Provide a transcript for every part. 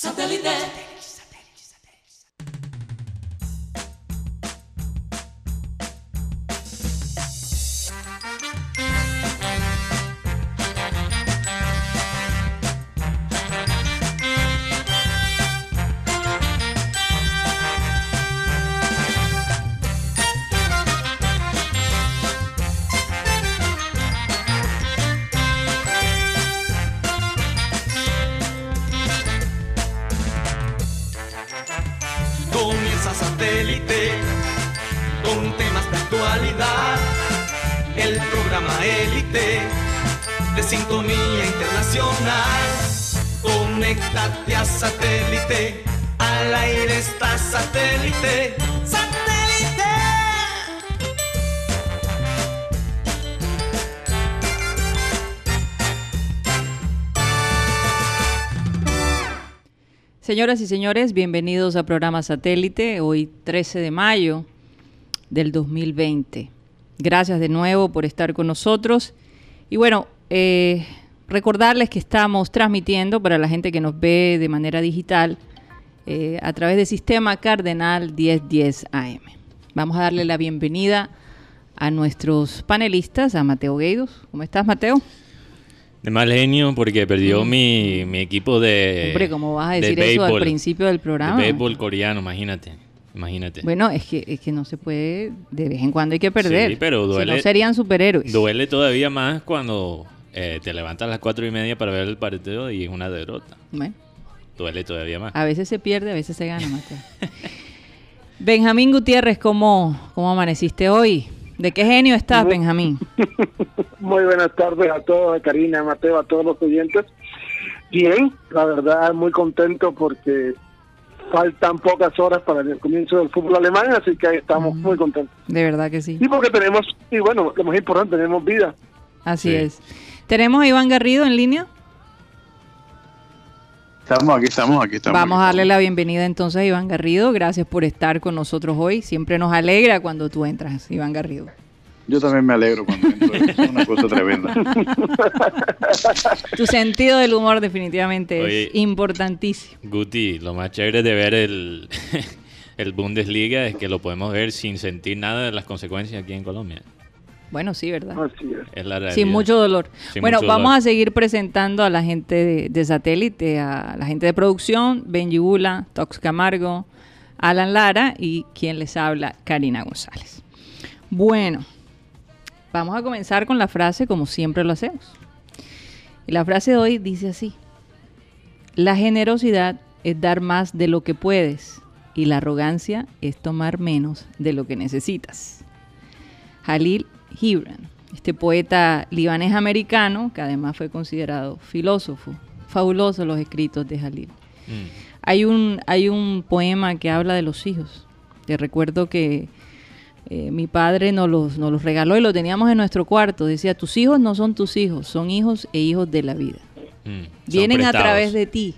Satellite. Satélite. Al aire está satélite. ¡Satélite! Señoras y señores, bienvenidos a programa Satélite, hoy 13 de mayo del 2020. Gracias de nuevo por estar con nosotros. Y bueno, eh, recordarles que estamos transmitiendo para la gente que nos ve de manera digital eh, a través del sistema Cardenal 1010 AM. Vamos a darle la bienvenida a nuestros panelistas, a Mateo Gueidos. ¿Cómo estás, Mateo? De mal genio porque perdió mi, mi equipo de. Hombre, ¿cómo vas a de decir eso al principio del De programa? béisbol coreano, imagínate. Imagínate. Bueno, es que, es que no se puede, de vez en cuando hay que perder. Sí, pero Si duele- no serían superhéroes. Duele todavía más cuando eh, te levantas a las cuatro y media para ver el partido y es una derrota. Bueno, Duele todavía más. a veces se pierde, a veces se gana, Mateo. Benjamín Gutiérrez, ¿cómo, ¿cómo amaneciste hoy? ¿De qué genio estás, Benjamín? Muy buenas tardes a todos, a Karina, a Mateo, a todos los oyentes. Bien, la verdad, muy contento porque faltan pocas horas para el comienzo del fútbol alemán, así que ahí estamos muy contentos. De verdad que sí. Y porque tenemos, y bueno, lo más importante, tenemos vida. Así Sí. es. ¿Tenemos a Iván Garrido en línea? Estamos aquí, estamos aquí, estamos Vamos aquí, a darle estamos. la bienvenida entonces a Iván Garrido. Gracias por estar con nosotros hoy. Siempre nos alegra cuando tú entras, Iván Garrido. Yo también me alegro cuando entro, es una cosa tremenda. Tu sentido del humor definitivamente Oye. es importantísimo. Guti, lo más chévere de ver el, el Bundesliga es que lo podemos ver sin sentir nada de las consecuencias aquí en Colombia. Bueno, sí, ¿verdad? Así es. Es la realidad. Sin mucho dolor. Sin bueno, mucho vamos dolor. a seguir presentando a la gente de, de satélite, a la gente de producción, Benji Bula, Tox Camargo, Alan Lara y quien les habla, Karina González. Bueno, vamos a comenzar con la frase como siempre lo hacemos. Y la frase de hoy dice así. La generosidad es dar más de lo que puedes y la arrogancia es tomar menos de lo que necesitas. Jalil Gibran, este poeta libanés americano que además fue considerado filósofo. Fabulosos los escritos de Jalil. Mm. Hay un, hay un poema que habla de los hijos. Te recuerdo que eh, mi padre nos los, nos los regaló y lo teníamos en nuestro cuarto. Decía, tus hijos no son tus hijos, son hijos e hijos de la vida. Mm. Vienen a través de ti.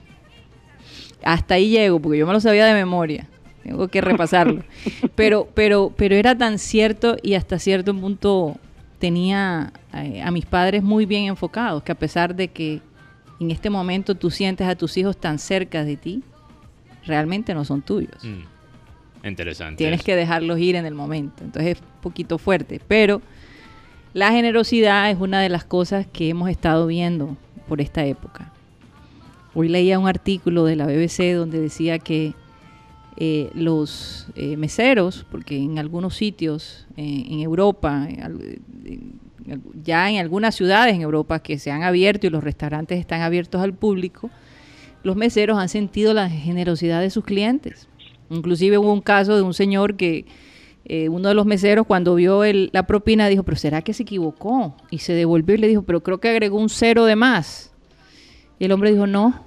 Hasta ahí llego, porque yo me lo sabía de memoria. Tengo que repasarlo. pero, pero, pero era tan cierto y hasta cierto punto tenía eh, a mis padres muy bien enfocados, que a pesar de que en este momento tú sientes a tus hijos tan cerca de ti, realmente no son tuyos. Mm. Interesante. Tienes eso. que dejarlos ir en el momento. Entonces es un poquito fuerte. Pero la generosidad es una de las cosas que hemos estado viendo por esta época. Hoy leía un artículo de la BBC donde decía que eh, los eh, meseros, porque en algunos sitios eh, en Europa, ya en algunas ciudades en Europa que se han abierto y los restaurantes están abiertos al público, los meseros han sentido la generosidad de sus clientes. Inclusive hubo un caso de un señor que uno de los meseros cuando vio el- la propina dijo, pero ¿será que se equivocó? Y se devolvió y le dijo, pero creo que agregó un cero de más. Y el hombre dijo, no,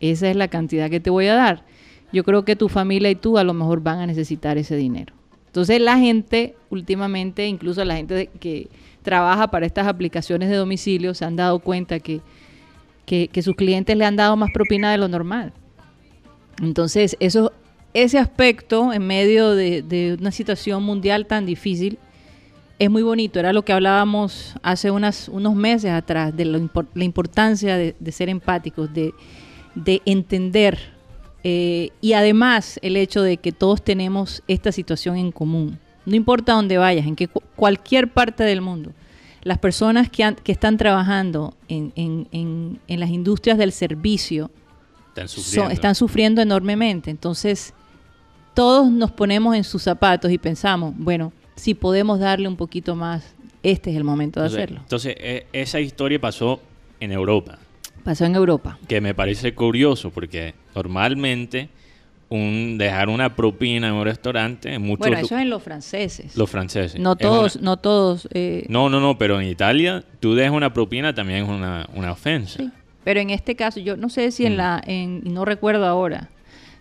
esa es la cantidad que te voy a dar. Yo creo que tu familia y tú a lo mejor van a necesitar ese dinero. Entonces la gente últimamente, incluso la gente que trabaja para estas aplicaciones de domicilio, se han dado cuenta que, que, sus clientes le han dado más propina de lo normal. Entonces, eso, ese aspecto en medio de, una situación mundial tan difícil es muy bonito. Era lo que hablábamos hace unas, unos meses atrás, de lo la importancia de, de ser empáticos, de, de entender eh, y además el hecho de que todos tenemos esta situación en común. No importa dónde vayas, en que cu- cualquier parte del mundo, las personas que, han- que están trabajando en, en- en- en las industrias del servicio Están son- sufriendo. están sufriendo enormemente. Entonces, todos nos ponemos en sus zapatos y pensamos, bueno, si podemos darle un poquito más, este es el momento de Entonces- hacerlo. Entonces, e- esa historia pasó en Europa, Pasó en Europa. que me parece curioso porque normalmente un dejar una propina en un restaurante, en muchos Bueno, eso es en los franceses. los franceses. no todos, una- no todos. eh, no, no, no, pero en Italia tú dejas una propina también es una, una ofensa. sí. Pero en este caso, yo no sé si en Mm. la, en, no recuerdo ahora,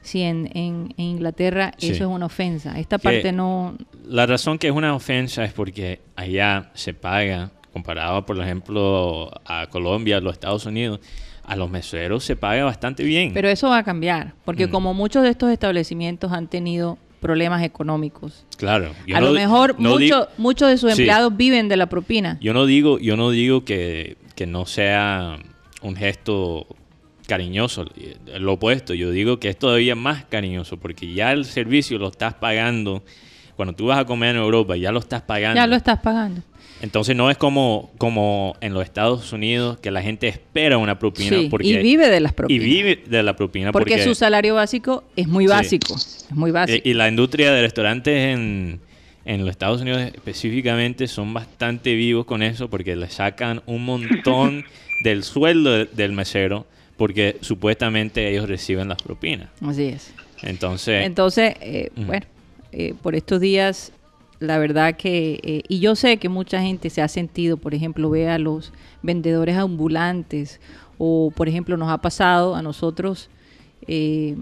si en, en- en Inglaterra Sí. eso es una ofensa. Esta Que- parte no. La razón que es una ofensa es porque allá se paga, comparado por ejemplo a Colombia, a los Estados Unidos, a los meseros se paga bastante bien. Pero eso va a cambiar, porque Mm. como muchos de estos establecimientos han tenido problemas económicos, claro. yo a no- lo mejor no mucho- muchos de sus Sí. empleados viven de la propina. Yo no digo, yo no digo que, que no sea un gesto cariñoso, eh, lo opuesto, yo digo que es todavía más cariñoso porque ya el servicio lo estás pagando, cuando tú vas a comer en Europa ya lo estás pagando. Ya lo estás pagando. Entonces no es como, como en los Estados Unidos que la gente espera una propina Sí, porque, y vive de las propinas. y vive de la propina porque, porque, su salario básico es muy Sí. básico. Es muy básico. eh, y la industria de restaurantes en, en los Estados Unidos específicamente son bastante vivos con eso porque le sacan un montón del sueldo de- del mesero porque supuestamente ellos reciben las propinas. Así es. Entonces, Entonces, eh, bueno, eh, por estos días, la verdad que, eh, y yo sé que mucha gente se ha sentido, por ejemplo, ve a los vendedores ambulantes, o por ejemplo, nos ha pasado a nosotros eh,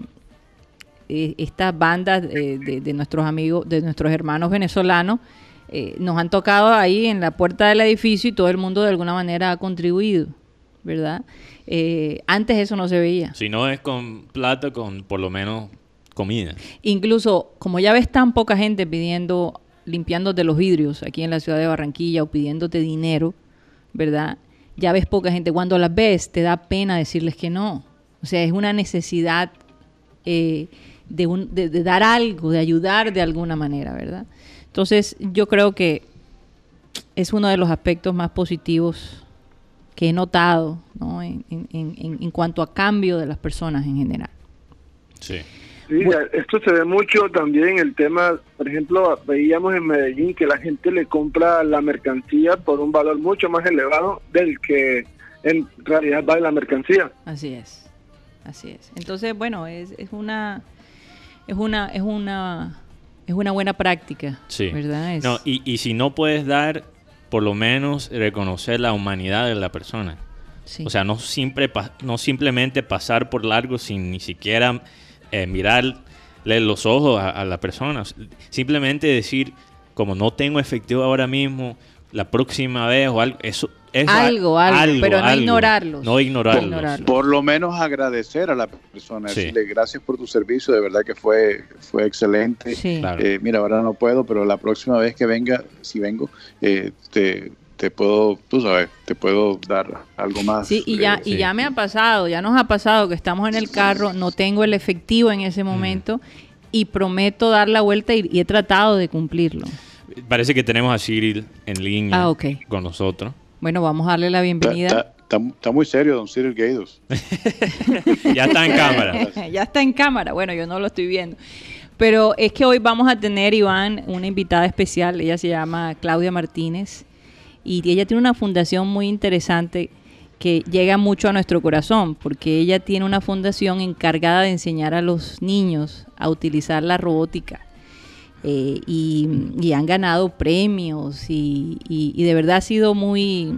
eh, estas bandas de, de nuestros amigos, de nuestros hermanos venezolanos, eh, nos han tocado ahí en la puerta del edificio y todo el mundo de alguna manera ha contribuido, ¿verdad? Eh, antes eso no se veía. si no es con plata, con por lo menos comida. Incluso, como ya ves tan poca gente pidiendo, limpiándote los vidrios aquí en la ciudad de Barranquilla o pidiéndote dinero, ¿verdad? Ya ves poca gente. Cuando las ves, te da pena decirles que no. O sea, es una necesidad eh, de, un- de- dar algo, de ayudar de alguna manera, ¿verdad? Entonces, yo creo que es uno de los aspectos más positivos que he notado ¿no? en, en- en- en cuanto a cambio de las personas en general. Sí. Sí, esto se ve mucho también el tema, por ejemplo, veíamos en Medellín que la gente le compra la mercancía por un valor mucho más elevado del que en realidad vale la mercancía. Así es, así es. Entonces, bueno, es, es una, es una, es una, es una buena práctica, Sí. ¿verdad? Es- No, y, y si no puedes dar, por lo menos reconocer la humanidad de la persona. sí. O sea, no, siempre, pa- no simplemente pasar por largo sin ni siquiera eh, mirarle los ojos a, a la persona. Simplemente decir, como no tengo efectivo ahora mismo, la próxima vez o algo. Eso, eso Algo, algo, pero no ignorarlos. No ignorarlos. No ignorarlos. Por lo menos agradecer a la persona, Sí. decirle gracias por tu servicio, de verdad que fue, fue excelente. sí. Claro. Eh, mira, ahora no puedo, pero la próxima vez que venga, si vengo, eh, te, te puedo, tú sabes, te puedo dar algo más. Sí, y ya, eh, y sí. ya me ha pasado, ya nos ha pasado que estamos en el carro, no tengo el efectivo en ese momento y prometo dar la vuelta y, y he tratado de cumplirlo. Parece que tenemos a Cyril en línea Ah, ok. con nosotros. Bueno, vamos a darle la bienvenida. está- está- está muy serio, don Cyril Gaidos. Ya está en cámara. ya está en cámara. Bueno, yo no lo estoy viendo. Pero es que hoy vamos a tener, Iván, una invitada especial. Ella se llama Claudia Martínez. Y ella tiene una fundación muy interesante que llega mucho a nuestro corazón, porque ella tiene una fundación encargada de enseñar a los niños a utilizar la robótica. Eh, y, y han ganado premios y, y- y de verdad ha sido muy,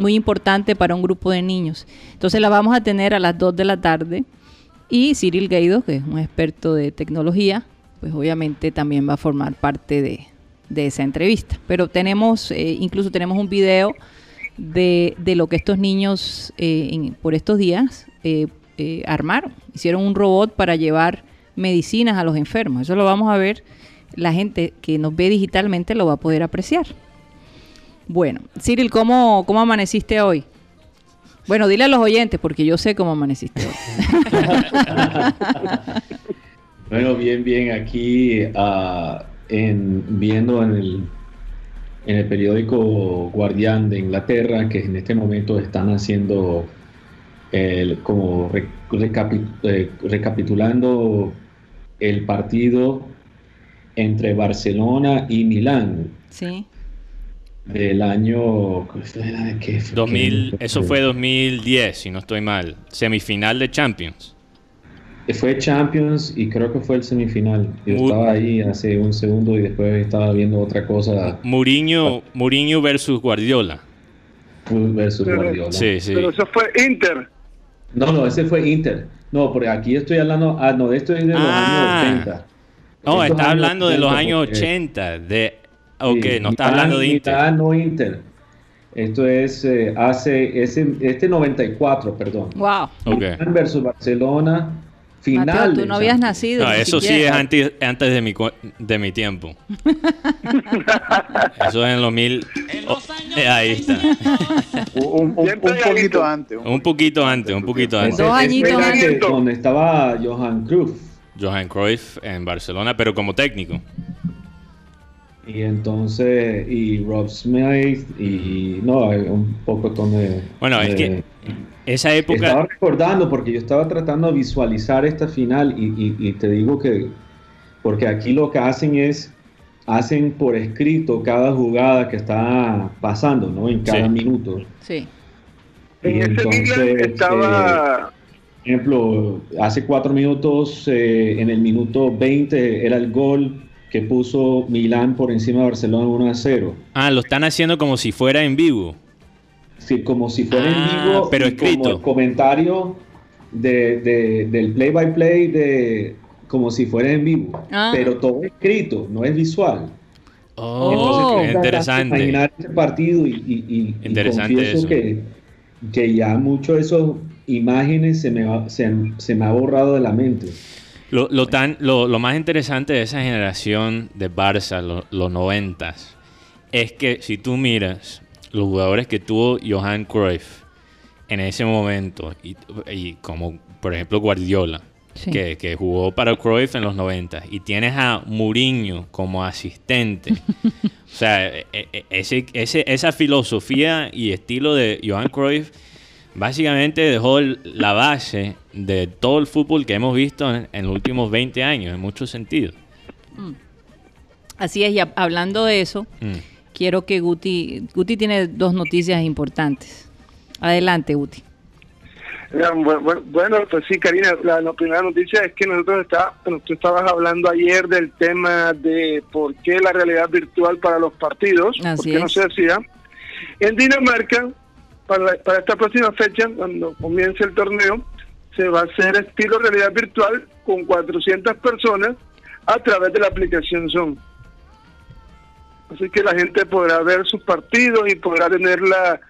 muy importante para un grupo de niños. Entonces la vamos a tener a las 2 de la tarde y Cyril Gaido, que es un experto de tecnología, pues obviamente también va a formar parte de, de esa entrevista. Pero tenemos, eh, incluso tenemos un video de, de lo que estos niños eh, por estos días eh, armaron. Hicieron un robot para llevar medicinas a los enfermos. Eso lo vamos a ver. La gente que nos ve digitalmente lo va a poder apreciar. Bueno, Cyril, ¿cómo, cómo amaneciste hoy? Bueno, dile a los oyentes, porque yo sé cómo amaneciste. hoy. Bueno, bien, bien, aquí ah, en, viendo en el, en el periódico Guardián de Inglaterra que en este momento están haciendo el, como re- eh, recapitulando el partido entre Barcelona y Milán Sí. del año ¿qué fue? 2000, ¿Qué eso fue 2010, si no estoy mal. Semifinal de Champions. Fue Champions y creo que fue el semifinal. Yo estaba ahí hace un segundo y después estaba viendo otra cosa Mourinho, Mourinho versus Guardiola. versus Pero- Guardiola. Sí, sí. Pero eso fue Inter. No, no, ese fue Inter. No, porque aquí estoy hablando, ah, no, esto es de los Ah. años 80. No, Estos está hablando de los 80, años porque- 80. De, ok, sí, no está hablando de Inter. Milán, no Inter. Esto es eh, hace, ese, este 94, perdón. Wow. Ok. Milán versus Barcelona, Mateo, tú no habías nacido. No, eso sí es antes, antes de, mi, de mi tiempo. eso es en los mil... oh, eh, ahí está. Un, un- Bien un poquito antes. Un poquito antes, un poquito antes. Dos añitos antes. que- Donde estaba Johan Cruyff. Johan Cruyff en Barcelona, pero como técnico. Y entonces, y Rob Smith, y no, hay un poco con de, Bueno, es de- que esa época... Estaba recordando porque yo estaba tratando de visualizar esta final y, y- y te digo que, porque aquí lo que hacen es, hacen por escrito cada jugada que está pasando, ¿no? En cada Sí. minuto. Sí. Y En ese entonces, Milan estaba. Por ejemplo, hace cuatro minutos, eh, en el minuto 20 era el gol que puso Milán por encima de Barcelona 1 a 0. Ah, lo están haciendo como si fuera en vivo. Sí, como si fuera Ah, en vivo, pero y como escrito. el comentario de, de- del play by play de como si fuera en vivo, Ah. pero todo escrito, no es visual. Oh, qué interesante. Imaginar ese partido y, y- y- y Interesante confieso eso. que, que ya mucho de esas imágenes se me, va- se, se me ha borrado de la mente. Lo, lo tan, lo, lo más interesante de esa generación de Barça, lo- los noventas, es que si tú miras los jugadores que tuvo Johan Cruyff en ese momento, y, y como por ejemplo Guardiola, Sí. que, que jugó para Cruyff en los 90 y tienes a Mourinho como asistente. o sea, e- e- ese, ese- esa filosofía y estilo de Johan Cruyff básicamente dejó la base de todo el fútbol que hemos visto en, en los últimos 20 años, en muchos sentidos. Así es, y hablando de eso, Mm. Quiero que Guti, Guti tiene dos noticias importantes. Adelante, Guti. Bueno, pues sí, Karina, la, la primera noticia es que nosotros está, tú estabas hablando ayer del tema de por qué la realidad virtual para los partidos, Así por qué no es. se hacía. En Dinamarca, para, para esta próxima fecha, cuando comience el torneo, se va a hacer estilo realidad virtual con 400 personas a través de la aplicación Zoom. Así que la gente podrá ver sus partidos y podrá tenerla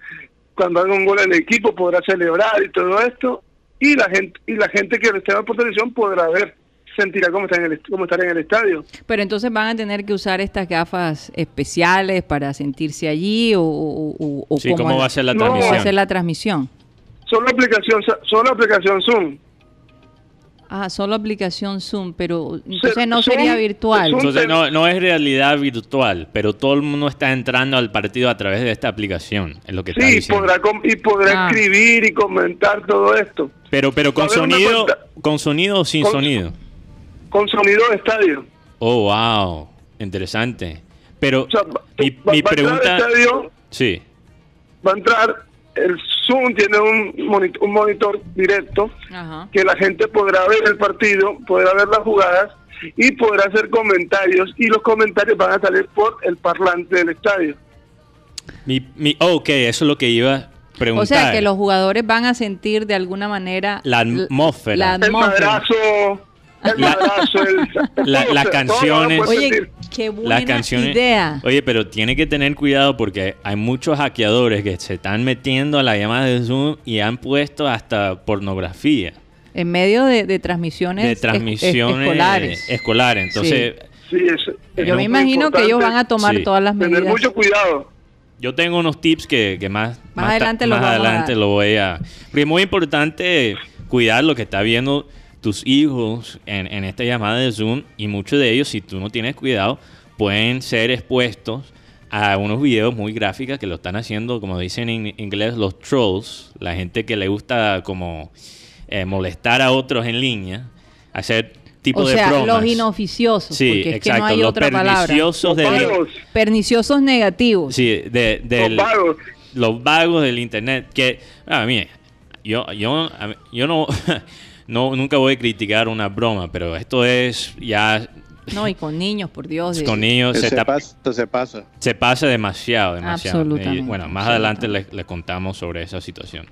cuando haga un gol el equipo podrá celebrar y todo esto y la gente y la gente que lo esté por televisión podrá ver sentirá cómo está en el cómo estará en el estadio Pero entonces van a tener que usar estas gafas especiales para sentirse allí o, o- o- Sí, ¿cómo va a ser la No, cómo va a transmisión? ser la transmisión. solo aplicación solo aplicación Zoom Ah, solo aplicación Zoom, pero entonces no Zoom- sería virtual. Entonces no, no es realidad virtual, pero todo el mundo está entrando al partido a través de esta aplicación, es lo que está sí podrá y podrá Ah. escribir y comentar todo esto Pero, pero con sonido, con sonido o sin Con- sonido. con sonido de estadio Oh, wow, interesante. Pero o sea, mi, va- mi va a entrar al pregunta, estadio sí, va a entrar el Zoom tiene un monitor, un monitor directo Ajá. que la gente podrá ver el partido, podrá ver las jugadas y podrá hacer comentarios y los comentarios van a salir por el parlante del estadio. mi, mi, oh, ok, eso es lo que iba a preguntar. O sea que los jugadores van a sentir de alguna manera La atmósfera. la El atmósfera. madrazo, el La- madrazo, el, la- todo las canciones- Oye, qué buena Las canciones. idea. Oye, pero tiene que tener cuidado porque hay muchos hackeadores que se están metiendo a la llamada de Zoom y han puesto hasta pornografía En medio de, de transmisiones, de es- es- transmisiones escolares. escolares. Entonces, Sí, es- es Yo me imagino que ellos van a tomar Sí. todas las tener medidas. mucho cuidado. yo tengo unos tips que, que más, Más adelante los más adelante dar. lo voy a... Porque es muy importante cuidar lo que está viendo tus hijos en, en esta llamada de Zoom y muchos de ellos, si tú no tienes cuidado, pueden ser expuestos a unos videos muy gráficos que lo están haciendo, como dicen en inglés, los trolls, la gente que le gusta como eh, molestar a otros en línea, hacer tipo o de sea, bromas. los inoficiosos, Sí, porque es exacto, que no hay los otra palabra. perniciosos del, Vagos, Perniciosos negativos. Sí, de, del- los vagos. los vagos del internet. Que, a mí, yo, yo, yo no, no, nunca voy a criticar una broma, pero esto es ya No, y con niños, por Dios. con niños Se, pasa, se pasa. se pasa demasiado, demasiado. Absolutamente, Y, bueno, más absolutamente. adelante les, les contamos sobre esa situación.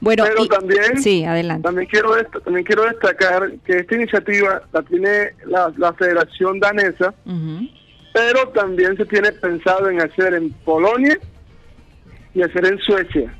Bueno, Pero y- también- Sí, adelante. También quiero, también quiero destacar que esta iniciativa la tiene la, la Federación Danesa, Ujú. pero también se tiene pensado en hacer en Polonia y hacer en Suecia.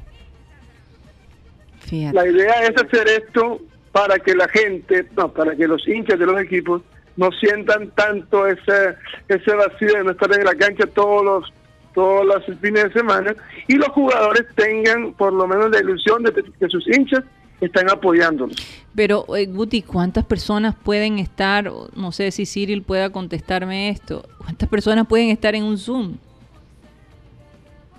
Fíjate. La idea es hacer esto para que la gente, no, para que los hinchas de los equipos no sientan tanto ese ese vacío de no estar en la cancha todos los todos los fines de semana y los jugadores tengan por lo menos la ilusión de que sus hinchas están apoyándolos. Pero, eh, Guti, ¿cuántas personas pueden estar? No sé si Cyril pueda contestarme esto. ¿Cuántas personas pueden estar en un Zoom?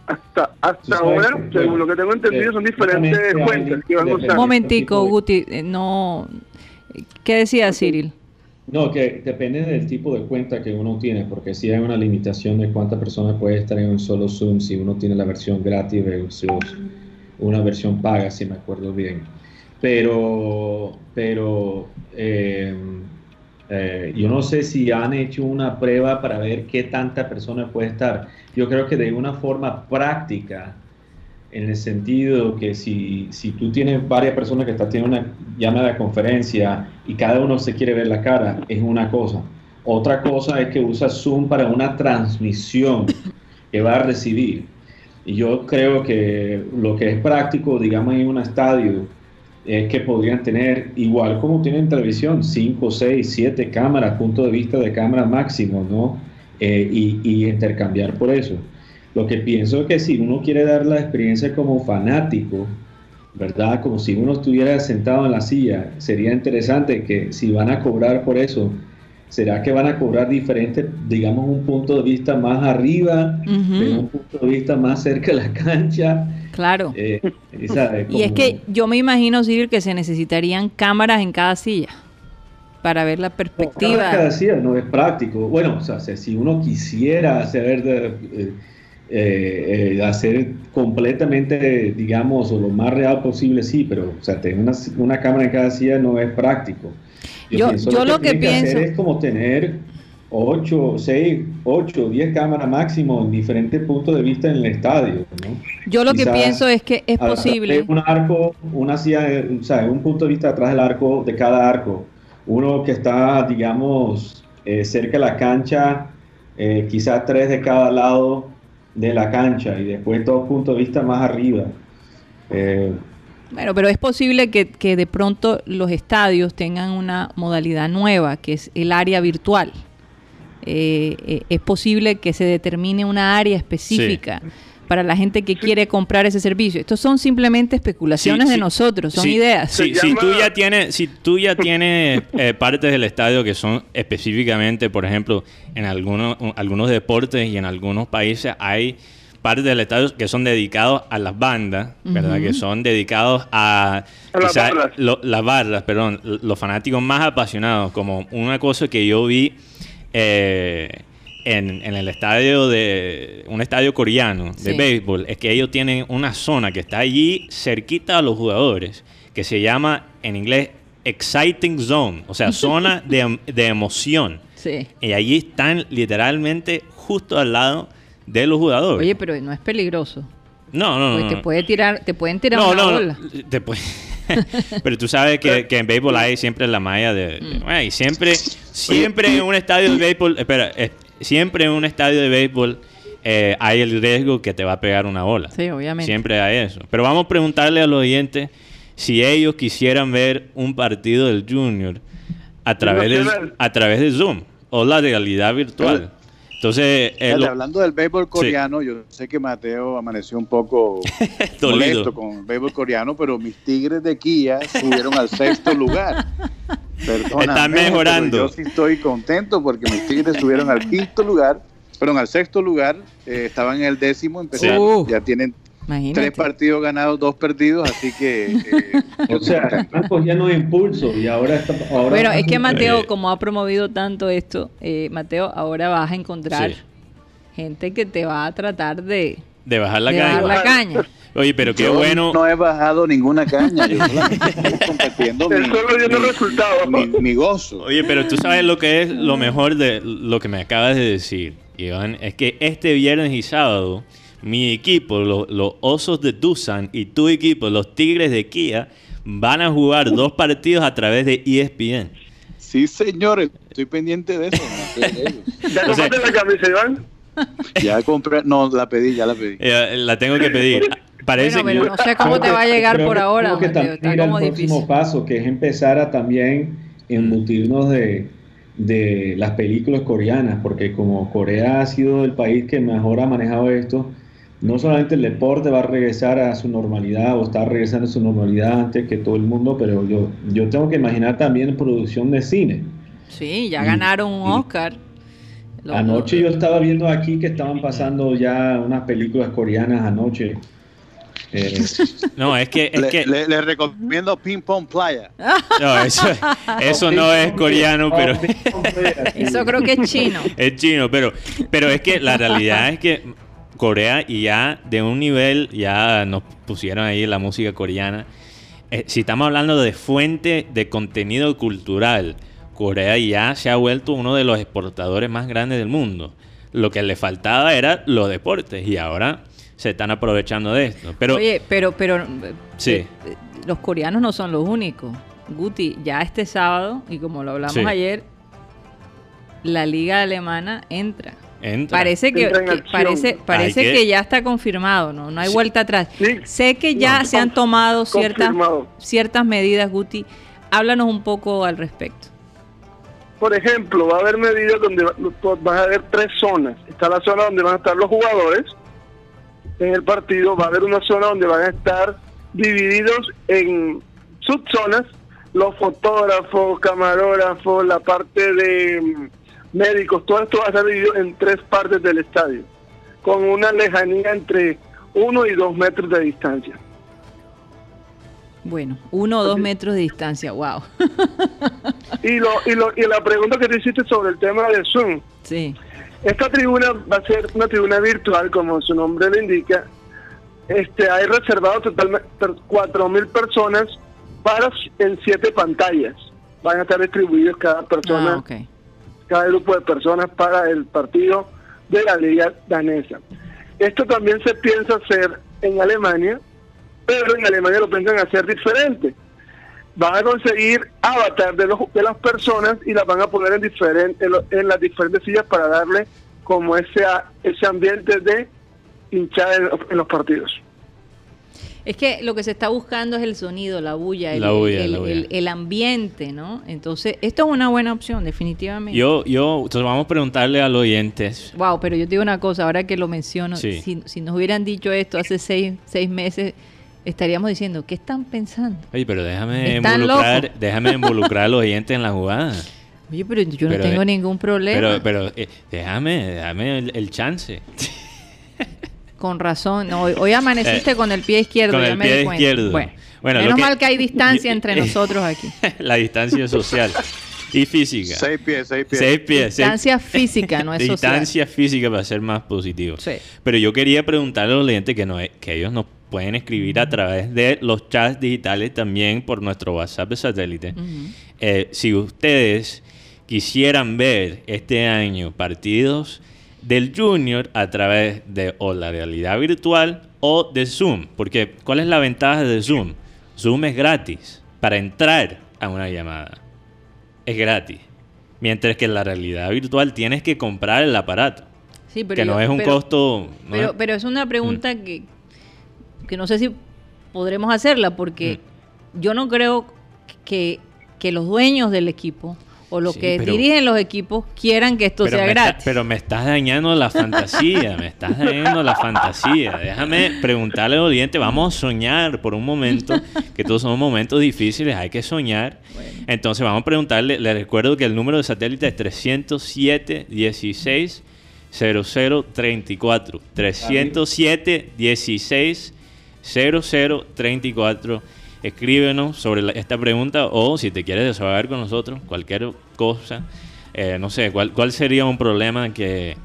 Hasta hasta ahora, que, según lo que tengo entendido, eh, son diferentes cuentas que van. Un momentico, Guti. eh, no. ¿Qué decía Cyril? No, que depende del tipo de cuenta que uno tiene, porque si hay una limitación de cuántas personas puede estar en un solo Zoom, si uno tiene la versión gratis versus una versión paga, si me acuerdo bien. Pero, pero eh, eh, yo no sé si han hecho una prueba para ver qué tanta persona puede estar. Yo creo que de una forma práctica, en el sentido que si, si tú tienes varias personas que están teniendo una llamada de conferencia y cada uno se quiere ver la cara, es una cosa. Otra cosa es que usa Zoom para una transmisión que va a recibir. Y yo creo que lo que es práctico, digamos, en un estadio, es que podrían tener, igual como tienen en televisión, 5, 6, 7 cámaras, punto de vista de cámara máximo, ¿no? Eh, y, y intercambiar por eso. Lo que pienso es que si uno quiere dar la experiencia como fanático, ¿verdad? Como si uno estuviera sentado en la silla, sería interesante que si van a cobrar por eso, ¿será que van a cobrar diferente, digamos, un punto de vista más arriba, Ujú. de un punto de vista más cerca de la cancha? Claro. Eh, esa- Y es que yo me imagino, Cyril, que se necesitarían cámaras en cada silla para ver la Cada perspectiva. silla no es práctico. Bueno, o sea, si- uno quisiera hacer, eh, eh, hacer completamente, digamos, o lo más real posible, sí, pero o sea, tener una, una cámara en cada silla no es práctico. Yo- lo que hacer pienso- es como tener 8, 6, 8, 10 cámaras máximo en diferentes puntos de vista en el estadio. ¿no? Yo lo que Quizás pienso es que es posible. Un arco, una silla, eh, o sea, un punto de vista atrás del arco, de cada arco. Uno que está, digamos, eh, cerca de la cancha, eh, quizás tres de cada lado de la cancha y después dos puntos de vista más arriba. Eh, Bueno, pero es posible que, que de pronto los estadios tengan una modalidad nueva, que es el área virtual. Eh, eh, es posible que se determine una área específica para la gente que quiere comprar ese servicio. Estos son simplemente especulaciones Sí, de nosotros, son Sí, ideas. sí, si tú ya tienes, si tú ya tienes eh, partes del estadio que son específicamente, por ejemplo, en algunos, algunos deportes y en algunos países hay partes del estadio que son dedicados a las bandas, ¿verdad? Que son dedicados a, A las barras. lo- las barras, perdón, los fanáticos más apasionados, como una cosa que yo vi eh, en, en el estadio de un estadio coreano de Sí. béisbol, es que ellos tienen una zona que está allí cerquita a los jugadores, que se llama en inglés exciting zone, o sea, zona de, de emoción. Sí. Y allí están literalmente justo al lado de los jugadores. Oye, pero no es peligroso. no, no, no. Porque te puede tirar, te pueden tirar No, una no, no, bola. te puede- Pero tú sabes que, que en béisbol hay siempre la malla de... Mm. bueno, y siempre, siempre en un estadio de béisbol... Espera, eh, siempre en un estadio de béisbol eh, hay el riesgo que te va a pegar una bola. Sí, obviamente. Siempre hay eso. Pero vamos a preguntarle a los oyentes si ellos quisieran ver un partido del Junior a través de, a través de Zoom o la realidad virtual. Entonces, eh, lo- hablando del béisbol coreano, yo sé que Mateo amaneció un poco molesto con el béisbol coreano, pero mis Tigres de Kia subieron al sexto lugar. Perdóname, Están mejorando. Yo sí estoy contento porque mis Tigres subieron al quinto lugar, perdón, al sexto lugar, eh, estaban en el décimo, empezaron, Sí. ya tienen Imagínate. tres partidos ganados, dos perdidos, así que eh, O sea, estoy contento. están cogiendo impulso y ahora está. Ahora Bueno, es que Mateo, como ha promovido tanto esto, eh, Mateo, ahora vas a encontrar Sí. gente que te va a tratar de, de bajar la de caña. dar la caña. Oye, pero qué Yo bueno. No he bajado ninguna caña, yo estoy compartiendo mi, mi- mi- mi gozo. Oye, pero tú sabes lo que es lo mejor de lo que me acabas de decir, Iván, es que este viernes y sábado mi equipo, lo- los Osos de Tucson y tu equipo, los Tigres de Kia, van a jugar dos partidos a través de ESPN. Sí, señores, estoy pendiente de eso. no. ¿Ya O sea- compraste la camisa, Iván? Ya compré, no, la pedí, ya la pedí. Eh, la tengo que pedir. Parece Bueno, pero no sé cómo Creo te va a llegar creo por ahora, tenemos que Mateo. también Está como próximo difícil. paso, que es empezar a también embutirnos de, de las películas coreanas, porque como Corea ha sido el país que mejor ha manejado esto, no solamente el deporte va a regresar a su normalidad o está regresando a su normalidad antes que todo el mundo, pero yo, yo tengo que imaginar también producción de cine. Sí, ya Y- ganaron un Oscar. Anoche yo estaba viendo aquí que estaban pasando ya unas películas coreanas anoche. Eh, no, es que es Le, que le- le recomiendo Ping Pong Playa. no, eso, eso no es coreano, pero Eso creo que es chino. es chino, pero pero es que la realidad es que Corea y ya de un nivel ya nos pusieron ahí la música coreana. Eh, si estamos hablando de fuente de contenido cultural, Corea ya se ha vuelto uno de los exportadores más grandes del mundo. Lo que le faltaba era los deportes y ahora se están aprovechando de esto. Pero Oye, pero, pero eh, Sí. eh, los coreanos no son los únicos. Guti, ya este sábado, y como lo hablamos Sí. ayer, la liga alemana entra. Entra. Parece que, que- parece, parece que- que... ya está confirmado, ¿no? No hay Sí. vuelta atrás. Sí. Sé que ya No, se han tomado ciertas, confirmado. ciertas medidas, Guti. Háblanos un poco al respecto. Por ejemplo, va a haber medidas donde va- vas a haber tres zonas. Está la zona donde van a estar los jugadores en el partido, va a haber una zona donde van a estar divididos en subzonas los fotógrafos, camarógrafos, la parte de médicos, todo esto va a estar dividido en tres partes del estadio, con una lejanía entre uno y dos metros de distancia. Bueno, uno o dos metros de distancia, wow. Y, lo, y, lo, y la pregunta que te hiciste sobre el tema de Zoom, Sí. Esta tribuna va a ser una tribuna virtual, como su nombre lo indica. Este, hay reservado totalmente 4.000 personas para en siete pantallas. Van a estar distribuidos cada persona, Ah. Cada grupo de personas para el partido de la liga danesa. Esto también se piensa hacer en Alemania, pero en Alemania lo piensan hacer diferente. Van a conseguir avatar de, los, de las personas y las van a poner en, diferente, en, lo- en las diferentes sillas para darle como ese, ese ambiente de hinchada en los partidos. Es que lo que se está buscando es el sonido, la bulla, el, La bulla, el- la bulla. el- el ambiente, ¿no? Entonces, esto es una buena opción, definitivamente. Yo, yo, entonces vamos a preguntarle a los oyentes. Wow, pero yo te digo una cosa, ahora que lo menciono, Sí. si, si nos hubieran dicho esto hace seis, seis meses, estaríamos diciendo, ¿qué están pensando? Oye, pero déjame involucrar, locos. déjame involucrar a los oyentes en la jugada. Oye, pero yo Pero, no tengo eh, ningún problema. Pero, pero eh, déjame, déjame el, el chance. Con razón. No, hoy, hoy amaneciste Eh, con el pie izquierdo, con ya el me di pie cuenta. izquierdo. Bueno, menos que- mal que hay distancia entre nosotros aquí. la distancia social y física. Seis pies, seis pies. Seis pies. seis- Distancia física, no es social. distancia física para ser más positivo. Sí. Pero yo quería preguntarle a los oyentes que, no, que ellos nos pueden escribir a través de los chats digitales también por nuestro WhatsApp de satélite. Eh, si ustedes quisieran ver este año partidos del Junior a través de o la realidad virtual o de Zoom, porque ¿cuál es la ventaja de Zoom? Zoom es gratis para entrar a una llamada. Es gratis. Mientras que en la realidad virtual tienes que comprar el aparato, Sí, pero que no yo- es un pero- costo... no Pero, es- pero es una pregunta que, que no sé si podremos hacerla porque Mm. yo no creo que, que los dueños del equipo o los Sí, que pero- dirigen los equipos quieran que esto sea está- gratis. pero me estás dañando la fantasía, me estás dañando la fantasía. Déjame preguntarle al oyente, vamos a soñar por un momento, que todos son momentos difíciles, hay que soñar. Entonces vamos a preguntarle, le recuerdo que el número de satélite es 307 16 0034. 307 16 0034. Escríbenos sobre la- esta pregunta o si te quieres desahogar con nosotros, cualquier cosa. Eh, no sé, ¿cuál, ¿cuál sería un problema que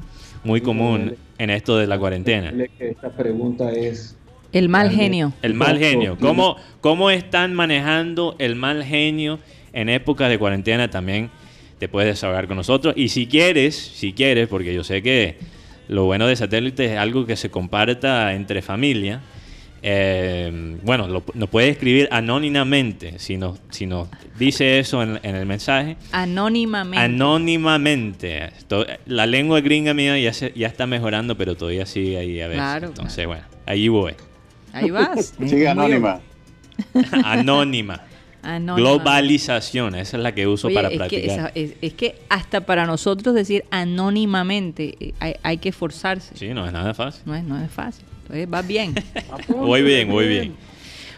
muy común en esto de la cuarentena? Esta pregunta es el mal genio. El mal genio. ¿Cómo- ¿Cómo, ¿Cómo están manejando el mal genio en épocas de cuarentena? También te puedes desahogar con nosotros. Y si quieres, si quieres, porque yo sé que lo bueno de satélite es algo que se comparta entre familia. Eh, bueno, lo- nos puede escribir anónimamente si nos, si nos dice eso en, en el mensaje. Anónimamente. Anónimamente. La lengua gringa mía ya, se- ya está mejorando, pero todavía sigue ahí a veces. Claro, Entonces, bueno, ahí voy. Ahí vas. Sigue anónima. Anónima. Anónima. Globalización, esa es la que uso Oye, para es que, practicar. esa- es, es que hasta para nosotros decir anónimamente eh, hay, hay que esforzarse. Sí, no es nada fácil. No, es, no es fácil. Entonces va bien. Voy bien, voy bien.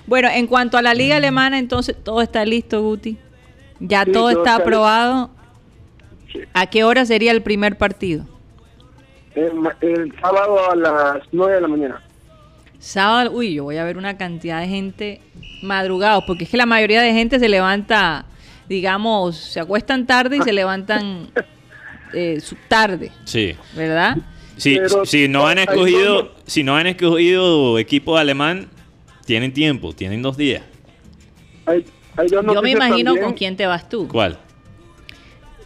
bueno, en cuanto a la liga alemana, entonces todo está listo, Guti. Ya Sí, todo todo está está aprobado. Sí. ¿A qué hora sería el primer partido? El, sábado a las 9 de la mañana. Sábado, uy, yo voy a ver una cantidad de gente madrugados, porque es que la mayoría de gente se levanta, digamos, se acuestan tarde y se levantan eh, tarde, Sí. ¿verdad? Pero- si no han escogido, si no han escogido equipo alemán, tienen tiempo, tienen dos días. Hay, hay dos Yo me imagino también. con quién te vas tú, ¿Cuál?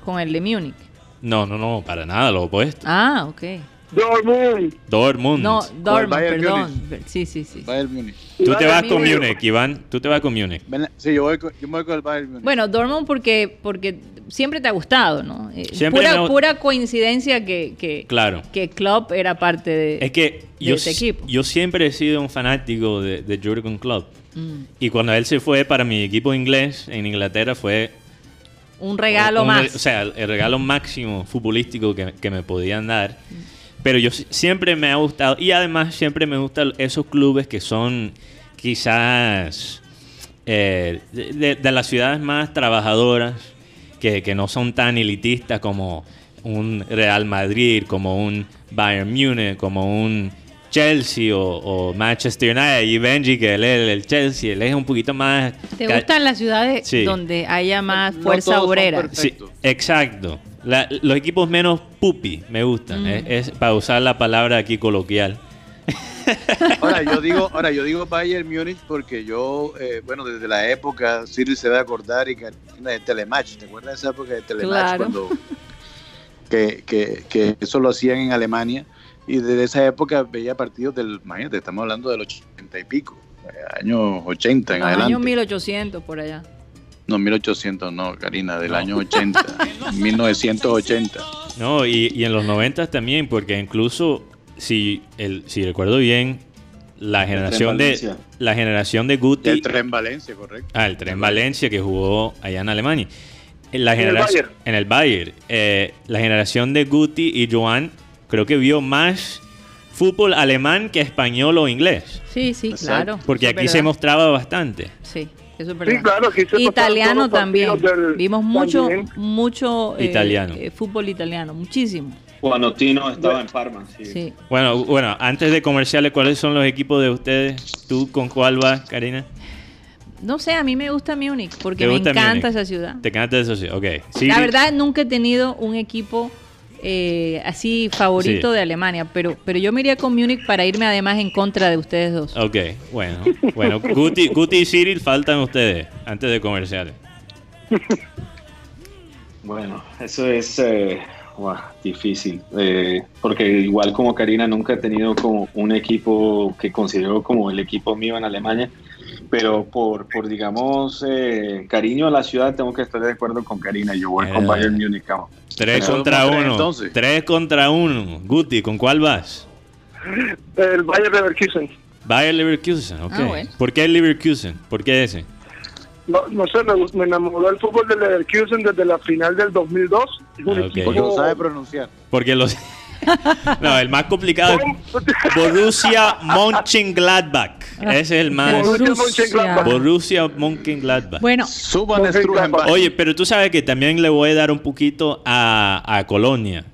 con el de Múnich. No, no, no, para nada, lo opuesto. Ah, ok. Dortmund. Dortmund. No, Dortmund, perdón. Sí, sí, sí. Bayern Múnich. Tú te vas con Múnich. Iván. Tú te vas con Múnich. Sí, yo voy con, yo voy con el Bayern Múnich. Bueno, Dortmund porque, porque siempre te ha gustado, ¿no? Eh, Siempre pura, me pura coincidencia que, que, Claro. que Klopp era parte de... Es que de yo, ese equipo. yo siempre he sido un fanático de, de Jurgen Klopp. Mm, Y cuando él se fue para mi equipo inglés en Inglaterra fue un regalo un- más. O sea, el regalo máximo futbolístico que, que me podían dar. Pero yo si- siempre me ha gustado, y además siempre me gustan esos clubes que son quizás eh, de, las ciudades más trabajadoras, que, que no son tan elitistas como un Real Madrid, como un Bayern Múnich, como un Chelsea o, o Manchester United. Y Benji, que él es el Chelsea, él es un poquito más... ¿Te gustan las ciudades Sí. donde haya más No fuerza obrera? Sí, exacto. La- los equipos menos pupi me gustan. Mm. Es, es para usar la palabra aquí coloquial. Ahora yo digo, ahora yo digo Bayern Múnich porque yo, eh, bueno, desde la época, Siri se va a acordar y Karina, de Telematch, ¿te acuerdas de esa época de Telematch Claro. cuando que, que, que eso lo hacían en Alemania y desde esa época veía partidos del, imagínate, estamos hablando del 80 y pico, eh, años 80 en Los adelante. años 1800 por allá. No, 1800 no, Karina, del No. año 80, 1980. No, y, y en los 90 también, porque incluso, si, el, si recuerdo bien, la generación de la generación de Guti, El tren Valencia, correcto. ah, el tren Valencia que jugó allá en Alemania. La En el generación Bayern. en el Bayern, eh, la generación de Guti y Joan creo que vio más fútbol alemán que español o inglés, Sí, sí, claro. porque aquí se mostraba bastante. Sí, eso es verdad. Sí, claro, Italiano también. del- Vimos mucho, también. mucho eh, Italiano. eh, fútbol italiano, muchísimo. Cuando Tino estaba en Parma. Sí. Sí. Bueno, bueno, antes de comerciales, ¿cuáles son los equipos de ustedes? ¿Tú con cuál vas, Karina? No sé, a mí me gusta Múnich porque ¿Te me encanta Múnich? esa ciudad. ¿Te canta eso? Sí, ok. Sí, La verdad, nunca he tenido un equipo eh, así favorito Sí. de Alemania, pero, pero yo me iría con Múnich para irme además en contra de ustedes dos. Ok, bueno. Bueno, Guti, Guti y Cyril faltan ustedes antes de comerciales. Bueno, eso es eh, difícil, eh, porque igual como Karina nunca he tenido como un equipo que considero como el equipo mío en Alemania, pero por, por digamos, eh, cariño a la ciudad tengo que estar de acuerdo con Karina, yo voy con Eh. Bayern Múnich. Tres contra tres, uno. entonces. Tres contra uno. Guti, ¿con cuál vas? El Bayern Leverkusen. Bayer Leverkusen, ok. Ah, bueno. ¿Por qué el Leverkusen? ¿Por qué ese? no, no sé, me, enamoró el fútbol del Leverkusen desde la final del 2002. Es un Ah, ok. Porque equipo... lo sabe pronunciar. Porque los... no, el más complicado es Borussia Mönchengladbach. Ese es el más... Borussia Borussia. Mönchengladbach. Bueno, Suban. Oye, pero tú sabes que también le voy a dar un poquito a, a Colonia,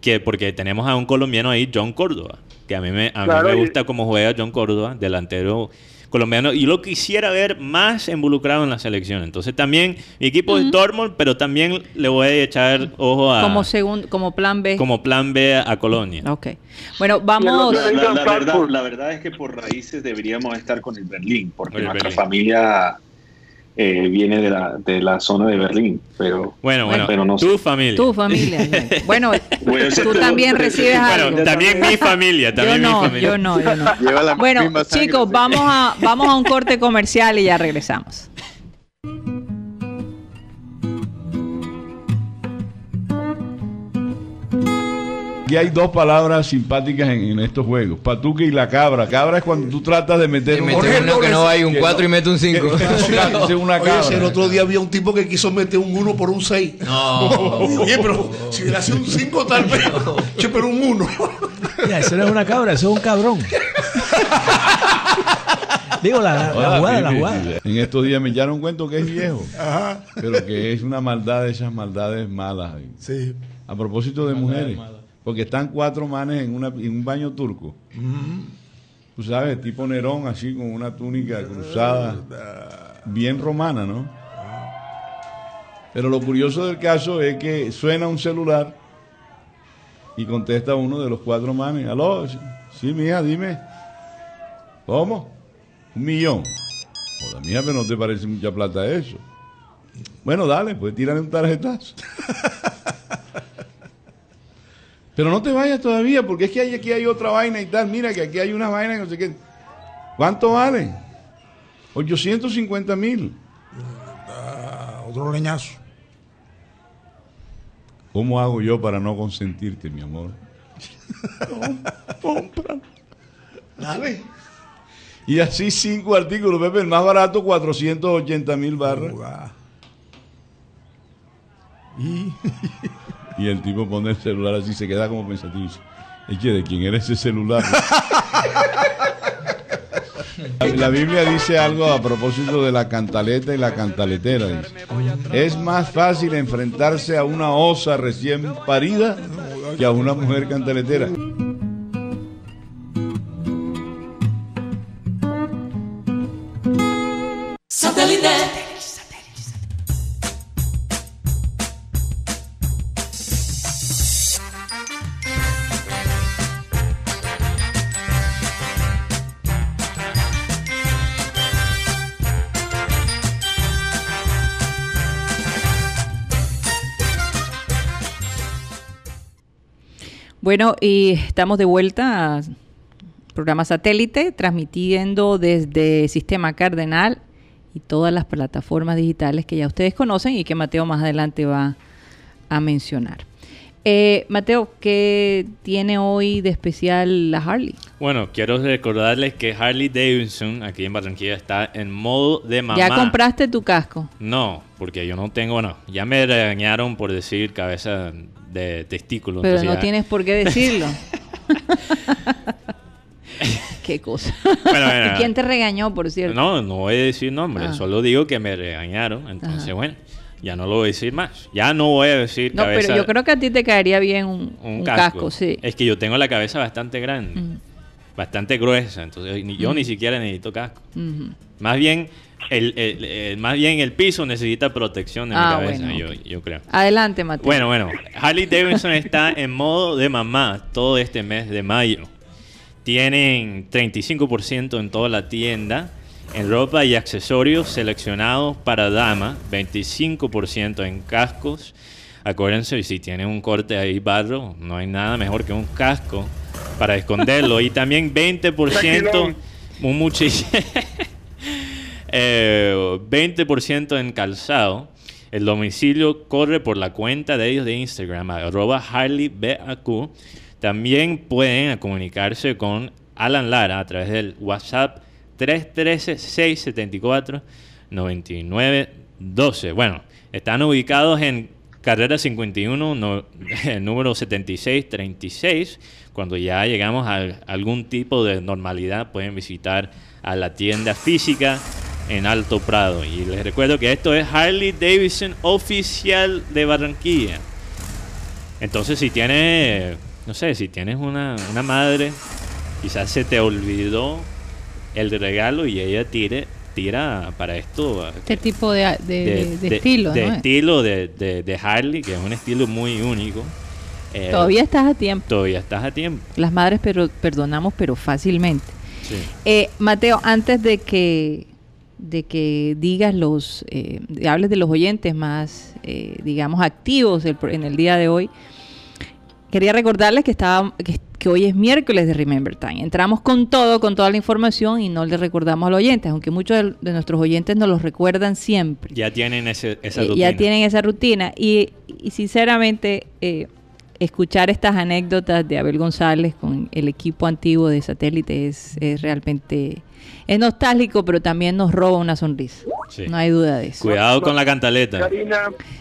que porque tenemos a un colombiano ahí, John Córdoba, que a mí me, a mí Claro, me y- gusta cómo juega John Córdoba, delantero colombiano, y lo quisiera ver más involucrado en la selección. Entonces también mi equipo es Dortmund, pero también le voy a echar ojo a como segundo, como plan B. como plan B a Colonia. Ok. Bueno, vamos. La, la- la verdad, la verdad es que por raíces deberíamos estar con el Berlín, porque El nuestra Berlín. familia eh, viene de la, de la zona de Berlín, pero Bueno, bueno, Pero no sé. tu familia. Tu familia. Bueno, Bueno, tú también recibes Bueno, algo. también mi familia, Yo también mi no, familia. yo no, yo no. Lleva la Bueno, chicos, vamos a, vamos a un corte comercial y ya regresamos. Aquí hay dos palabras simpáticas en, en estos juegos. Patuque y la cabra. Cabra es cuando tú tratas de meter un uno que no hay un que 4 y mete un 5. que- que- que- una Oye, cabra. si el otro día había un tipo que quiso meter un 1 por un 6. No. Oye, pero si hubiera sido un 5 tal vez. Che, pero un 1. Mira, eso no es una cabra, eso es un cabrón. Digo, la, la jugada, la jugada. En estos días me echaron cuento que es viejo, Ajá. pero que es una maldad de esas maldades malas. Sí. A propósito de mujeres, porque están cuatro manes en, una, en un baño turco. Tú sabes, tipo Nerón, así con una túnica cruzada, bien romana, ¿no? Pero lo curioso del caso es que suena un celular y contesta uno de los cuatro manes. Aló, sí, sí, mija, dime. ¿Cómo? Un millón. Joder, mija, pero no te parece mucha plata eso. Bueno, dale, pues tírale un tarjetazo. Pero no te vayas todavía, porque es que hay, aquí hay otra vaina y tal. Mira que aquí hay una vaina y no sé qué. ¿Cuánto vale? 850 mil. Ah, otro leñazo. ¿Cómo hago yo para no consentirte, mi amor? Dale. Y así cinco artículos, Pepe, el más barato, 480 mil barras. Y Y el tipo pone el celular así, se queda como pensativo. y que, ¿de quién era ese celular? La- Biblia dice algo a propósito de la cantaleta y la cantaletera. Es más fácil enfrentarse a una osa recién parida que a una mujer cantaletera. Bueno, y estamos de vuelta a programa satélite, transmitiendo desde Sistema Cardenal y todas las plataformas digitales que ya ustedes conocen y que Mateo más adelante va a mencionar. Eh, Mateo, ¿qué tiene hoy de especial la Harley? Bueno, quiero recordarles que Harley Davidson aquí en Barranquilla está en modo de mamá. ¿Ya compraste tu casco? No, porque yo no tengo, no. Ya me regañaron por decir cabeza de testículo. Pero no ya- tienes por qué decirlo. Qué cosa. Bueno, bueno, ¿Y quién te regañó, por cierto? No, no voy a decir nombre, Ah. solo digo que me regañaron. Entonces, Ajá. bueno, ya no lo voy a decir más. Ya no voy a decir No, cabeza. pero yo creo que a ti te caería bien un, un, un casco. casco. sí. Es que yo tengo la cabeza bastante grande, Mm. bastante gruesa, entonces ni- yo ni siquiera necesito casco. Más bien, el, el- el- más bien el piso necesita protección en Ah, mi cabeza, bueno, yo, yo creo. Adelante, Mateo. Bueno, bueno, Harley Davidson está en modo de mamá todo este mes de mayo. Tienen 35% en toda la tienda en ropa y accesorios seleccionados para dama, 25% en cascos. Acuérdense, si tienen un corte ahí barro, no hay nada mejor que un casco para esconderlo. Y también 20%, Tranquilón. un muchísimo. Eh, 20% en calzado. El domicilio corre por la cuenta de ellos de Instagram, arroba HarleyBAQ. También pueden comunicarse con Alan Lara a través del WhatsApp 9912. Bueno, están ubicados en carrera 51, no- número 7636. Cuando ya llegamos a algún tipo de normalidad, pueden visitar a la tienda física en Alto Prado. Y les recuerdo que esto es Harley Davidson oficial de Barranquilla. Entonces, si tienes, no sé, si tienes una, una madre, quizás se te olvidó el regalo y ella tire, tira para esto. Este tipo de, de- de estilo, de ¿no? estilo de, de- de Harley, que es un estilo muy único. Eh, Todavía estás a tiempo. Todavía estás a tiempo. Las madres pero perdonamos, pero fácilmente. Sí. Eh, Mateo, antes de que de que digas los, eh, de- hables de los oyentes más, eh, digamos, activos en el día de hoy, quería recordarles que, estaba, que, que hoy es miércoles de Remember Time. Entramos con todo, con toda la información y no le recordamos a los oyentes, aunque muchos de, de nuestros oyentes nos los recuerdan siempre. Ya tienen ese, esa Eh, rutina. ya tienen esa rutina. Y, y sinceramente, eh, escuchar estas anécdotas de Abel González con el equipo antiguo de satélite es, es realmente es nostálgico, pero también nos roba una sonrisa. Sí. No hay duda de eso. Cuidado con la cantaleta. Karina,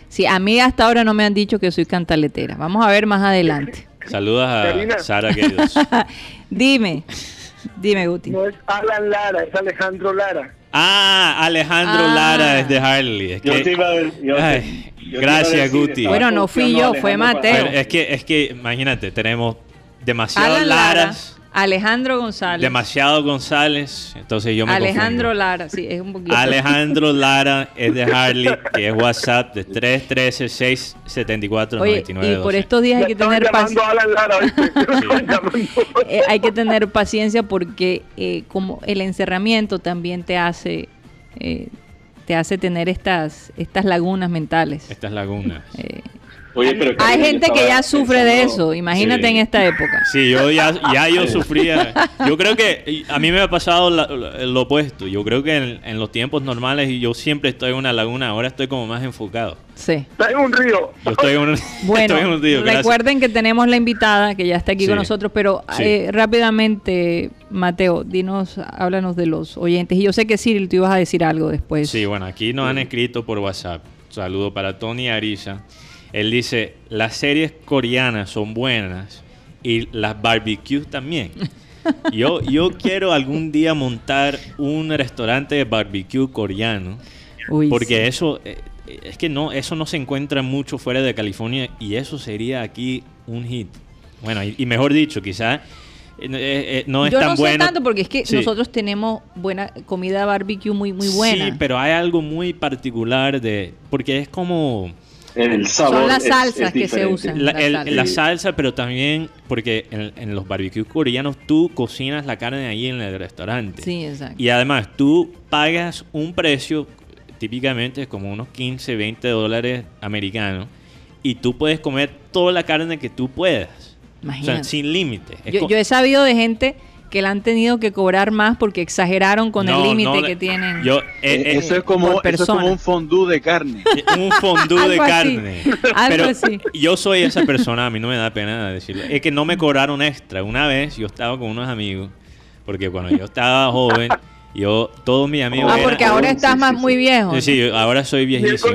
Sí, a mí hasta ahora no me han dicho que soy cantaletera. Vamos a ver más adelante. Saludos a Karina. Sara Guedos. Dime, dime, Guti. no es Alan Lara, es Alejandro Lara. Ah, Alejandro Ah. Lara es de Harley. Es Yo te iba a ver- yo te- Ay, yo te iba a gracias, Guti. Bueno, no fui yo, fue Mateo. Pero es que, es que, imagínate, tenemos demasiados Alan Lara, Laras, Alejandro González. demasiado González, entonces yo me Alejandro confundo. Lara, sí, es un poquito. Alejandro Lara es de Harley, que es WhatsApp de 313-674-9912. Oye, y por estos días hay que tener llamando paciencia. Llamando. Eh, hay que tener paciencia porque eh, como el encerramiento también te hace eh, te hace tener estas estas lagunas mentales. Estas lagunas. Oye, pero hay gente que ya sufre de eso, imagínate Sí. en esta época. Sí, yo ya, ya yo sufría. Yo creo que a mí me ha pasado la- la- lo opuesto. Yo creo que en, en los tiempos normales yo siempre estoy en una laguna. Ahora estoy como más enfocado. Sí. Está en un río. Yo estoy en un, Bueno, estoy en un río, gracias. recuerden que tenemos la invitada que ya está aquí Sí. con nosotros, pero Sí. eh, rápidamente, Mateo, dinos, háblanos de los oyentes. Y yo sé que Cyril, tú ibas a decir algo después. Sí, bueno, aquí nos han escrito por WhatsApp. Saludo para Tony Ariza. Él dice, las series coreanas son buenas y las barbecues también. Yo, yo quiero algún día montar un restaurante de barbecue coreano. Uy, Porque sí. eso, eh, es que no, eso no se encuentra mucho fuera de California y eso sería aquí un hit. Bueno, y, y mejor dicho, quizás no es Yo tan no sé bueno. tanto porque es que Sí. nosotros tenemos buena comida barbecue muy muy buena. Sí, pero hay algo muy particular de, porque es como El sabor Son las salsas es que se usan. la, salsa. la salsa, pero también porque en, en los barbecues coreanos tú cocinas la carne ahí en el restaurante. Sí, exacto. Y además tú pagas un precio típicamente como unos 15, 20 dólares americanos y tú puedes comer toda la carne que tú puedas. O sea, Imagínate. sin límite. Yo he sabido de gente que la han tenido que cobrar más porque exageraron con No, el límite no, que tienen. Yo, eh, Eh, eh, eso, es como, eso es como un fondue de carne. un fondue de así. carne. Pero así. yo soy esa persona, a mí no me da pena decirlo. Es que no me cobraron extra. Una vez yo estaba con unos amigos, porque cuando yo estaba joven, yo, todos mis amigos ah, eran- porque ahora estás más sí, muy viejo. Sí, yo ahora soy viejísimo.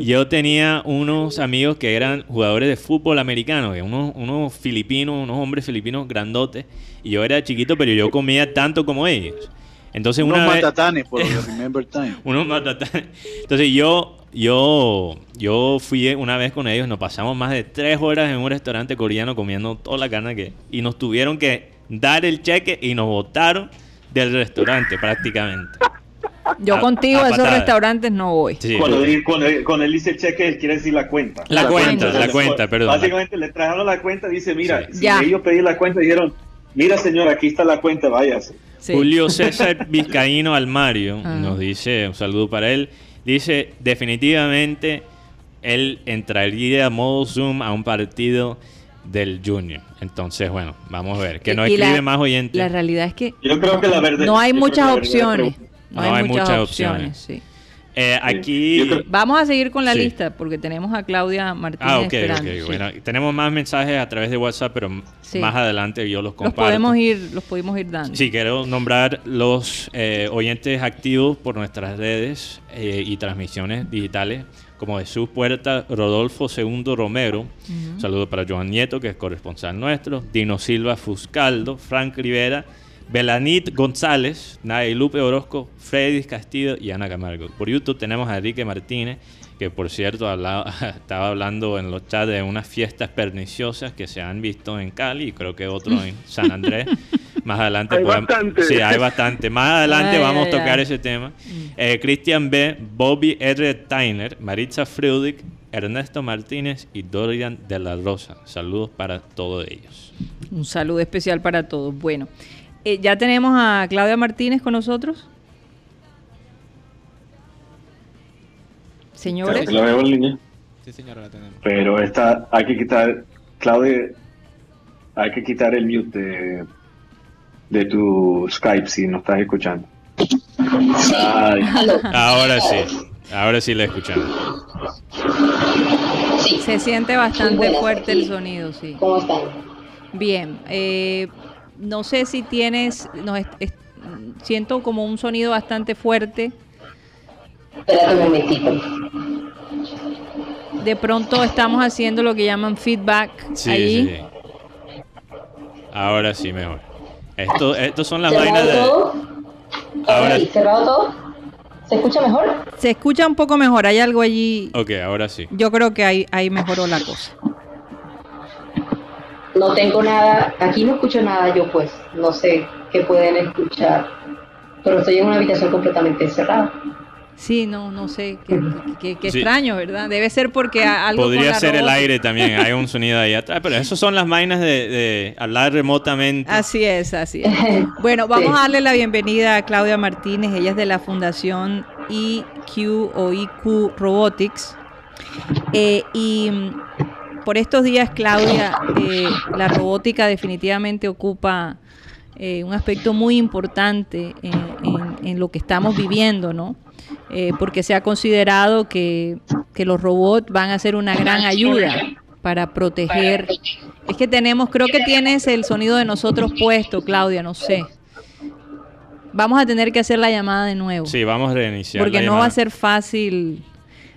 Yo tenía unos amigos que eran jugadores de fútbol americano, que unos, unos filipinos, unos hombres filipinos grandotes, y yo era chiquito, pero yo comía tanto como ellos. Entonces Unos una vez, matatanes por los de Remember Time. unos matatanes. Entonces yo, yo, yo fui una vez con ellos, nos pasamos más de tres horas en un restaurante coreano comiendo toda la carne que, y nos tuvieron que dar el cheque y nos botaron del restaurante prácticamente. Yo A- contigo a a esos restaurantes no voy. Sí. Cuando, cuando, cuando él dice cheque, él quiere decir la cuenta. La cuenta, la cuenta, perdón. Básicamente le trajeron la cuenta, dice, mira, Sí. si Ya. ellos pedí la cuenta, dijeron, mira señor, aquí está la cuenta, váyase. Sí. Julio César Vizcaíno Almario Ah. nos dice, un saludo para él, dice, definitivamente él entraría a modo Zoom a un partido del Junior. Entonces, bueno, vamos a ver. Que no Y la- escribe más oyentes. La realidad es que Yo creo que la verdad... no hay creo muchas opciones. pregunta- No, hay, muchas, opciones. sí. Eh, aquí... Vamos a seguir con la Sí. lista porque tenemos a Claudia Martínez Ah, ok, esperando. ok. sí. Bueno, tenemos más mensajes a través de WhatsApp, pero Sí. más adelante yo los los comparto. podemos ir, los podemos ir dando. Sí, quiero nombrar los eh, oyentes activos por nuestras redes eh, y transmisiones digitales, como Jesús Puerta, Rodolfo II Romero, Ujú. saludo para Joan Nieto, que es corresponsal nuestro, Dino Silva Fuscaldo, Frank Rivera, Belanit González, Nay Lupe Orozco, Freddy Castillo y Ana Camargo. Por YouTube tenemos a Enrique Martínez, que por cierto hablaba- estaba hablando en los chats de unas fiestas perniciosas que se han visto en Cali y creo que otro en San Andrés. Más adelante Hay podemos- bastante. Sí, hay bastante. Más adelante Ay, vamos ay, a tocar ay. ese tema. Eh, Christian B., Bobby R. Tyner, Maritza Freudig, Ernesto Martínez y Dorian de la Rosa. Saludos para todos ellos. Un saludo especial para todos. Bueno, eh, ya tenemos a Claudia Martínez con nosotros. Señores, ¿La veo en línea? Sí, señora, la tenemos. Pero esta, hay que quitar, Claudia, hay que quitar el mute de, de tu Skype si no estás escuchando. Ay, Ahora sí, ahora sí la escuchamos. se siente bastante fuerte el sonido, sí. ¿Cómo están? Bien, eh, no sé si tienes, no, es- es- siento como un sonido bastante fuerte. Espérate un momentito. De pronto estamos haciendo lo que llaman feedback Sí, allí. sí, sí. Ahora sí, mejor. Esto, estos son las ¿Cerrado vainas de... todo? Ahora, ¿Cerrado todo? ¿Se escucha mejor? Se escucha un poco mejor, hay algo allí. ok, ahora sí. Yo creo que ahí, ahí mejoró la cosa. No tengo nada, aquí no escucho nada yo pues, no sé qué pueden escuchar, pero estoy en una habitación completamente cerrada. Sí, no, no sé, qué, qué- qué Sí. extraño, ¿verdad? Debe ser porque algo con Podría la ser el aire también, hay un sonido ahí atrás, pero eso son las vainas de, de hablar remotamente. Así es, así es. Bueno, vamos Sí. a darle la bienvenida a Claudia Martínez. Ella es de la Fundación IQ o IQ Robotics. Eh, y por estos días, Claudia, eh, la robótica definitivamente ocupa eh, un aspecto muy importante en, en- en lo que estamos viviendo, ¿no? Eh, porque se ha considerado que, que los robots van a ser una gran ayuda para proteger. Es que tenemos, creo que tienes el sonido de nosotros puesto, Claudia, no sé. Vamos a tener que hacer la llamada de nuevo. Sí, vamos a reiniciar. porque la no va a ser fácil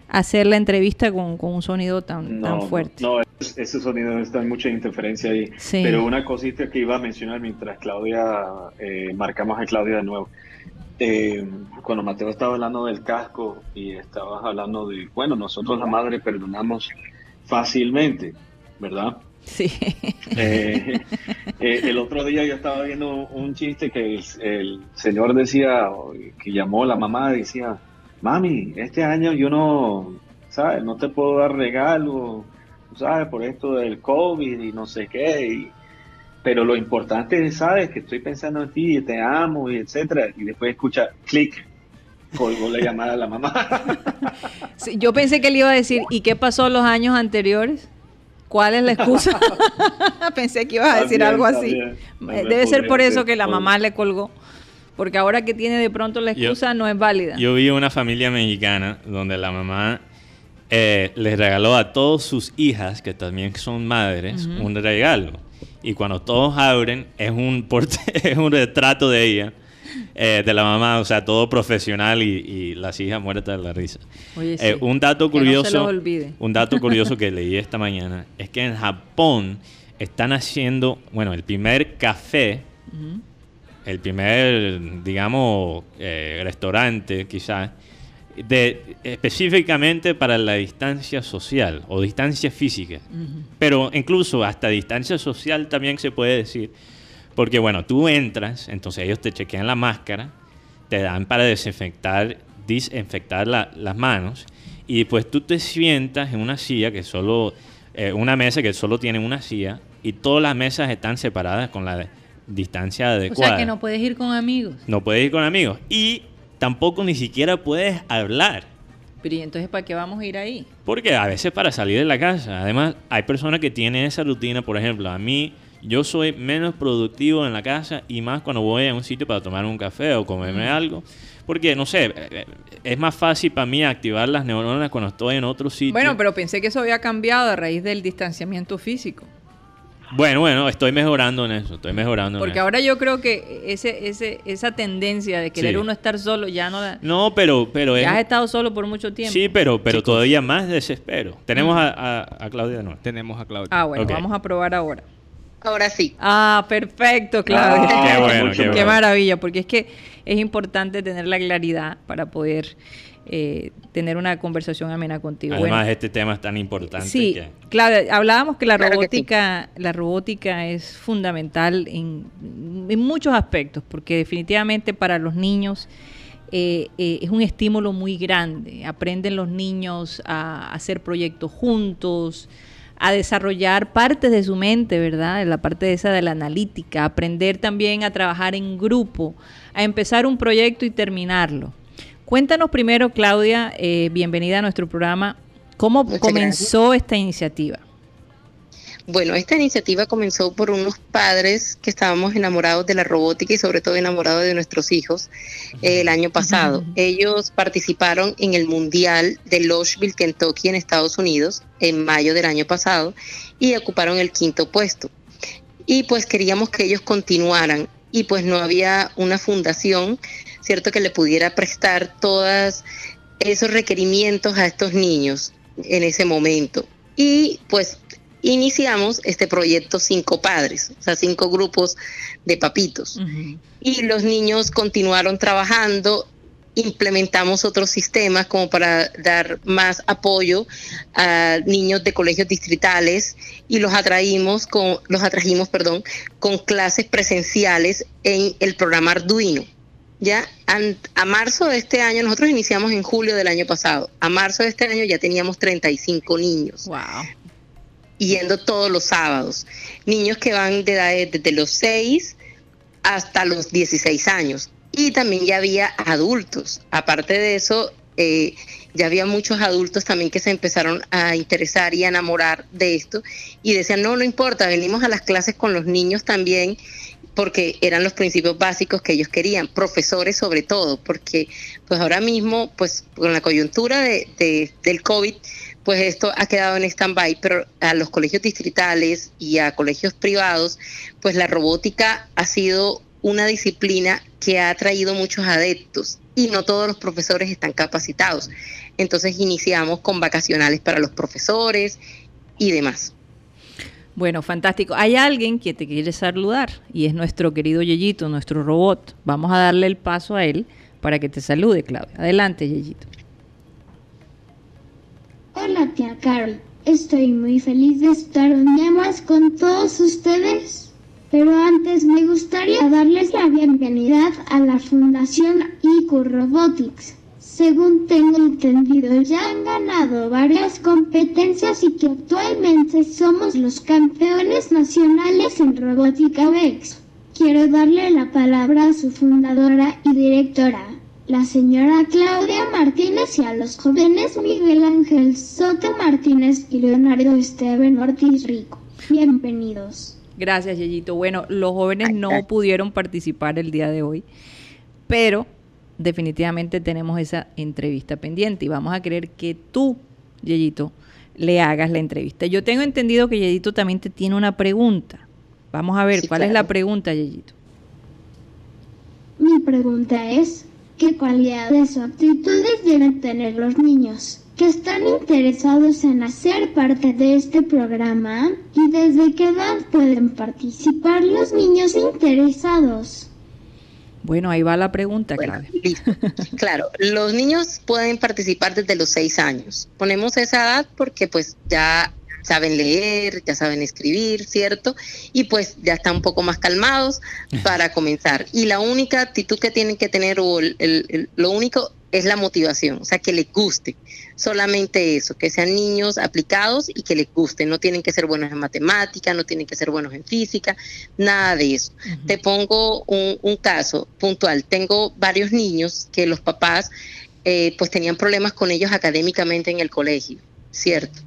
hacer la entrevista con, con un sonido tan, tan fuerte. no, es- ese sonido está en mucha interferencia ahí. Sí. Pero una cosita que iba a mencionar mientras Claudia, eh, marcamos a Claudia de nuevo. Eh, cuando Mateo estaba hablando del casco y estabas hablando de, bueno, nosotros la madre perdonamos fácilmente, ¿verdad? Sí. Eh, eh, el otro día yo estaba viendo un chiste que el, el señor decía, que llamó la mamá, decía, mami, este año yo no, ¿sabes? No te puedo dar regalo, ¿sabes? Por esto del COVID y no sé qué. y- pero lo importante es, ¿sabes? Que estoy pensando en ti, te amo y etcétera. Y después escucha, clic, colgó la llamada a la mamá. Sí, yo pensé que le iba a decir, ¿y qué pasó los años anteriores? ¿Cuál es la excusa? pensé que ibas a decir También, algo así. también, Eh, también Debe ser por eso que la mamá le colgó. Porque ahora que tiene de pronto la Yo- excusa no es válida. Yo vi una familia mexicana donde la mamá eh, les regaló a todas sus hijas, que también son madres, un regalo. Y cuando todos abren, es un, es un retrato de ella, eh, de la mamá, o sea, todo profesional y, y las hijas muertas de la risa. Oye, sí. Eh, un dato Que no curioso, olvide. un dato curioso que leí esta mañana es que en Japón están haciendo, bueno, el primer café el primer, digamos, eh, restaurante quizás, de, específicamente para la distancia social o distancia física. Pero incluso hasta distancia social también se puede decir, porque bueno, tú entras, entonces ellos te chequean la máscara, te dan para desinfectar, desinfectar la- las manos, y después tú te sientas en una silla que solo, eh, una mesa que solo tiene una silla, y todas las mesas están separadas con la distancia O adecuada. sea que no puedes ir con amigos. No puedes ir con amigos. Y tampoco ni siquiera puedes hablar. Pero ¿y entonces para qué vamos a ir ahí? Porque a veces para salir de la casa. Además, hay personas que tienen esa rutina. Por ejemplo, a mí, yo soy menos productivo en la casa y más cuando voy a un sitio para tomar un café o comerme algo. Porque, no sé, es más fácil para mí activar las neuronas cuando estoy en otro sitio. Bueno, pero pensé que eso había cambiado a raíz del distanciamiento físico. Bueno, bueno, estoy mejorando en eso, estoy mejorando en Porque eso. ahora yo creo que ese, ese, esa tendencia de querer Sí. uno estar solo ya no la... No, pero, pero es... Ya has estado solo por mucho tiempo. Sí, pero, pero todavía más desespero. Tenemos a, a- a Claudia de nuevo. Tenemos a Claudia. Ah, bueno, vamos a probar ahora. Ahora sí. Ah, perfecto, Claudia. Ah, qué bueno, qué bueno. maravilla, porque es que es importante tener la claridad para poder eh, tener una conversación amena contigo. Además, Bueno, este tema es tan importante Sí, que... Claudia, hablábamos que la Claro que sí. robótica, la robótica es fundamental en, en muchos aspectos, porque definitivamente para los niños eh, eh, es un estímulo muy grande. Aprenden los niños a hacer proyectos juntos, a desarrollar partes de su mente, ¿verdad? La parte esa de la analítica, aprender también a trabajar en grupo, a empezar un proyecto y terminarlo. Cuéntanos primero, Claudia, eh, bienvenida a nuestro programa, ¿cómo Muchas comenzó esta iniciativa? Bueno, esta iniciativa comenzó por unos padres que estábamos enamorados de la robótica y sobre todo enamorados de nuestros hijos eh, el año pasado. Ellos participaron en el Mundial de Louisville, Kentucky, en Estados Unidos, en mayo del año pasado, y ocuparon el quinto puesto. Y pues queríamos que ellos continuaran y pues no había una fundación, ¿cierto?, que le pudiera prestar todos esos requerimientos a estos niños en ese momento. Y pues iniciamos este proyecto Cinco Padres, o sea, cinco grupos de papitos. Y los niños continuaron trabajando, implementamos otros sistemas como para dar más apoyo a niños de colegios distritales y los atraímos con los atrajimos, perdón, con clases presenciales en el programa Arduino. Ya a marzo de este año, nosotros iniciamos en julio del año pasado. A marzo de este año ya teníamos 35 niños Wow. yendo todos los sábados. Niños que van de edades desde los 6 hasta los 16 años. Y también ya había adultos. Aparte de eso, eh, ya había muchos adultos también que se empezaron a interesar y a enamorar de esto. Y decían, no, no importa, venimos a las clases con los niños también porque eran los principios básicos que ellos querían, profesores sobre todo, porque pues ahora mismo, pues con la coyuntura de, de- del COVID, pues esto ha quedado en stand-by, pero a los colegios distritales y a colegios privados, pues la robótica ha sido una disciplina que ha traído muchos adeptos y no todos los profesores están capacitados. Entonces iniciamos con vacacionales para los profesores y demás. Bueno, fantástico. Hay alguien que te quiere saludar y es nuestro querido Yeyito, nuestro robot. Vamos a darle el paso a él para que te salude, Claudia. Adelante, Yeyito. Hola tía Carol, estoy muy feliz de estar un día más con todos ustedes. Pero antes me gustaría darles la bienvenida a la Fundación IQ Robotics. Según tengo entendido, ya han ganado varias competencias y que actualmente somos los campeones nacionales en robótica VEX. Quiero darle la palabra a su fundadora y directora, la señora Claudia Martínez y a los jóvenes Miguel Ángel Soto Martínez y Leonardo Esteban Ortiz Rico. Bienvenidos. Gracias, Yeyito. Bueno, los jóvenes no pudieron participar el día de hoy, pero definitivamente tenemos esa entrevista pendiente y vamos a querer que tú, Yeyito, le hagas la entrevista. Yo tengo entendido que Yeyito también te tiene una pregunta. Vamos a ver, Sí, ¿cuál es la pregunta, Yeyito? Mi pregunta es, ¿qué cualidades o aptitudes deben tener los niños que están interesados en hacer parte de este programa y desde qué edad pueden participar los niños interesados? Bueno, ahí va la pregunta, Bueno, listo. Claro, los niños pueden participar desde los seis años. Ponemos esa edad porque pues ya saben leer, ya saben escribir, ¿cierto? Y pues ya están un poco más calmados para comenzar. Y la única actitud que tienen que tener, o el- el- el- lo único es la motivación, o sea, que les guste. Solamente eso, que sean niños aplicados y que les guste. No tienen que ser buenos en matemática, no tienen que ser buenos en física, nada de eso. Te pongo un, un caso puntual. Tengo varios niños que los papás eh, pues tenían problemas con ellos académicamente en el colegio. ¿Cierto?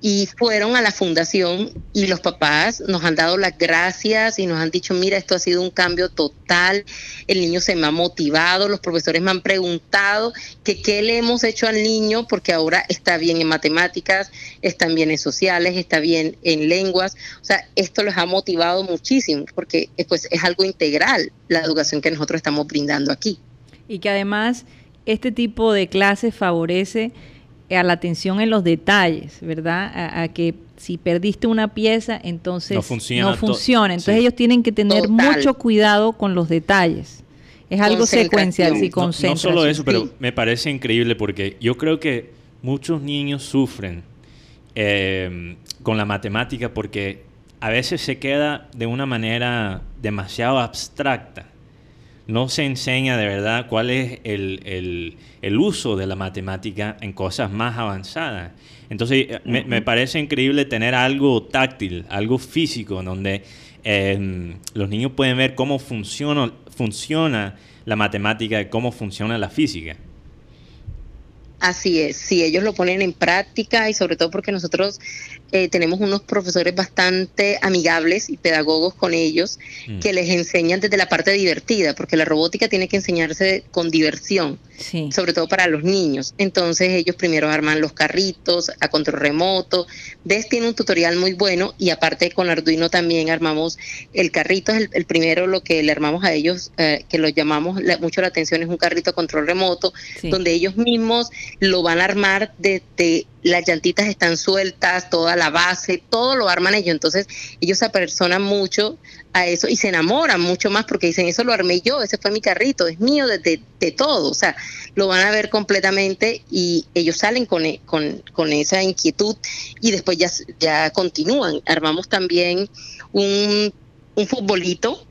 Y fueron a la fundación y los papás nos han dado las gracias y nos han dicho, mira, esto ha sido un cambio total, el niño se me ha motivado, los profesores me han preguntado que qué le hemos hecho al niño porque ahora está bien en matemáticas, está bien en sociales, está bien en lenguas, o sea, esto los ha motivado muchísimo porque eh, pues, es algo integral la educación que nosotros estamos brindando aquí. Y que además este tipo de clases favorece a la atención en los detalles, ¿verdad? A, que si perdiste una pieza, entonces no funciona. Entonces ellos tienen que tener mucho cuidado con los detalles. Es algo secuencial, sí, no, no solo eso, pero me parece increíble porque yo creo que muchos niños sufren eh, con la matemática porque a veces se queda de una manera demasiado abstracta no se enseña de verdad cuál es el, uso de la matemática en cosas más avanzadas. Entonces, eh, me, parece increíble tener algo táctil, algo físico, donde em, los niños pueden ver cómo funciona, funciona la matemática y cómo funciona la física. Así es, si ellos lo ponen en práctica y sobre todo porque nosotros eh, tenemos unos profesores bastante amigables y pedagogos con ellos mm. que les enseñan desde la parte divertida, porque la robótica tiene que enseñarse con diversión, sobre todo para los niños. Entonces ellos primero arman los carritos a control remoto. DES tiene un tutorial muy bueno y aparte con Arduino también armamos el carrito, es el, primero lo que le armamos a ellos, eh, que lo llamamos mucho la atención, es un carrito a control remoto, donde ellos mismos lo van a armar desde las llantitas están sueltas, toda la base, todo lo arman ellos. Entonces ellos se apersonan mucho a eso y se enamoran mucho más porque dicen, eso lo armé yo, ese fue mi carrito, es mío de, todo. O sea, lo van a ver completamente y ellos salen con, e, con, con esa inquietud y después ya, ya continúan. Armamos también un, un futbolito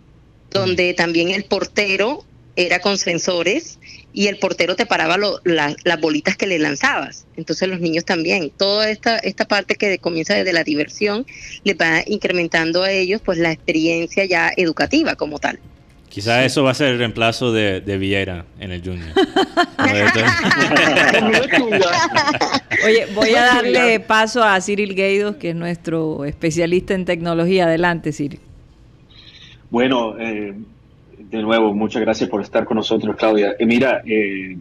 donde también el portero era con sensores y el portero te paraba las bolitas que le lanzabas. Entonces los niños también, toda esta, esta parte que comienza desde la diversión, le va incrementando a ellos pues la experiencia ya educativa como tal. Quizás eso va a ser el reemplazo de, de Vieira en el Junior. Oye, voy a darle paso a Cyril Gaidos, que es nuestro especialista en tecnología. Adelante, Cyril. Bueno, eh, de nuevo, muchas gracias por estar con nosotros, Claudia. Eh, mira, eh,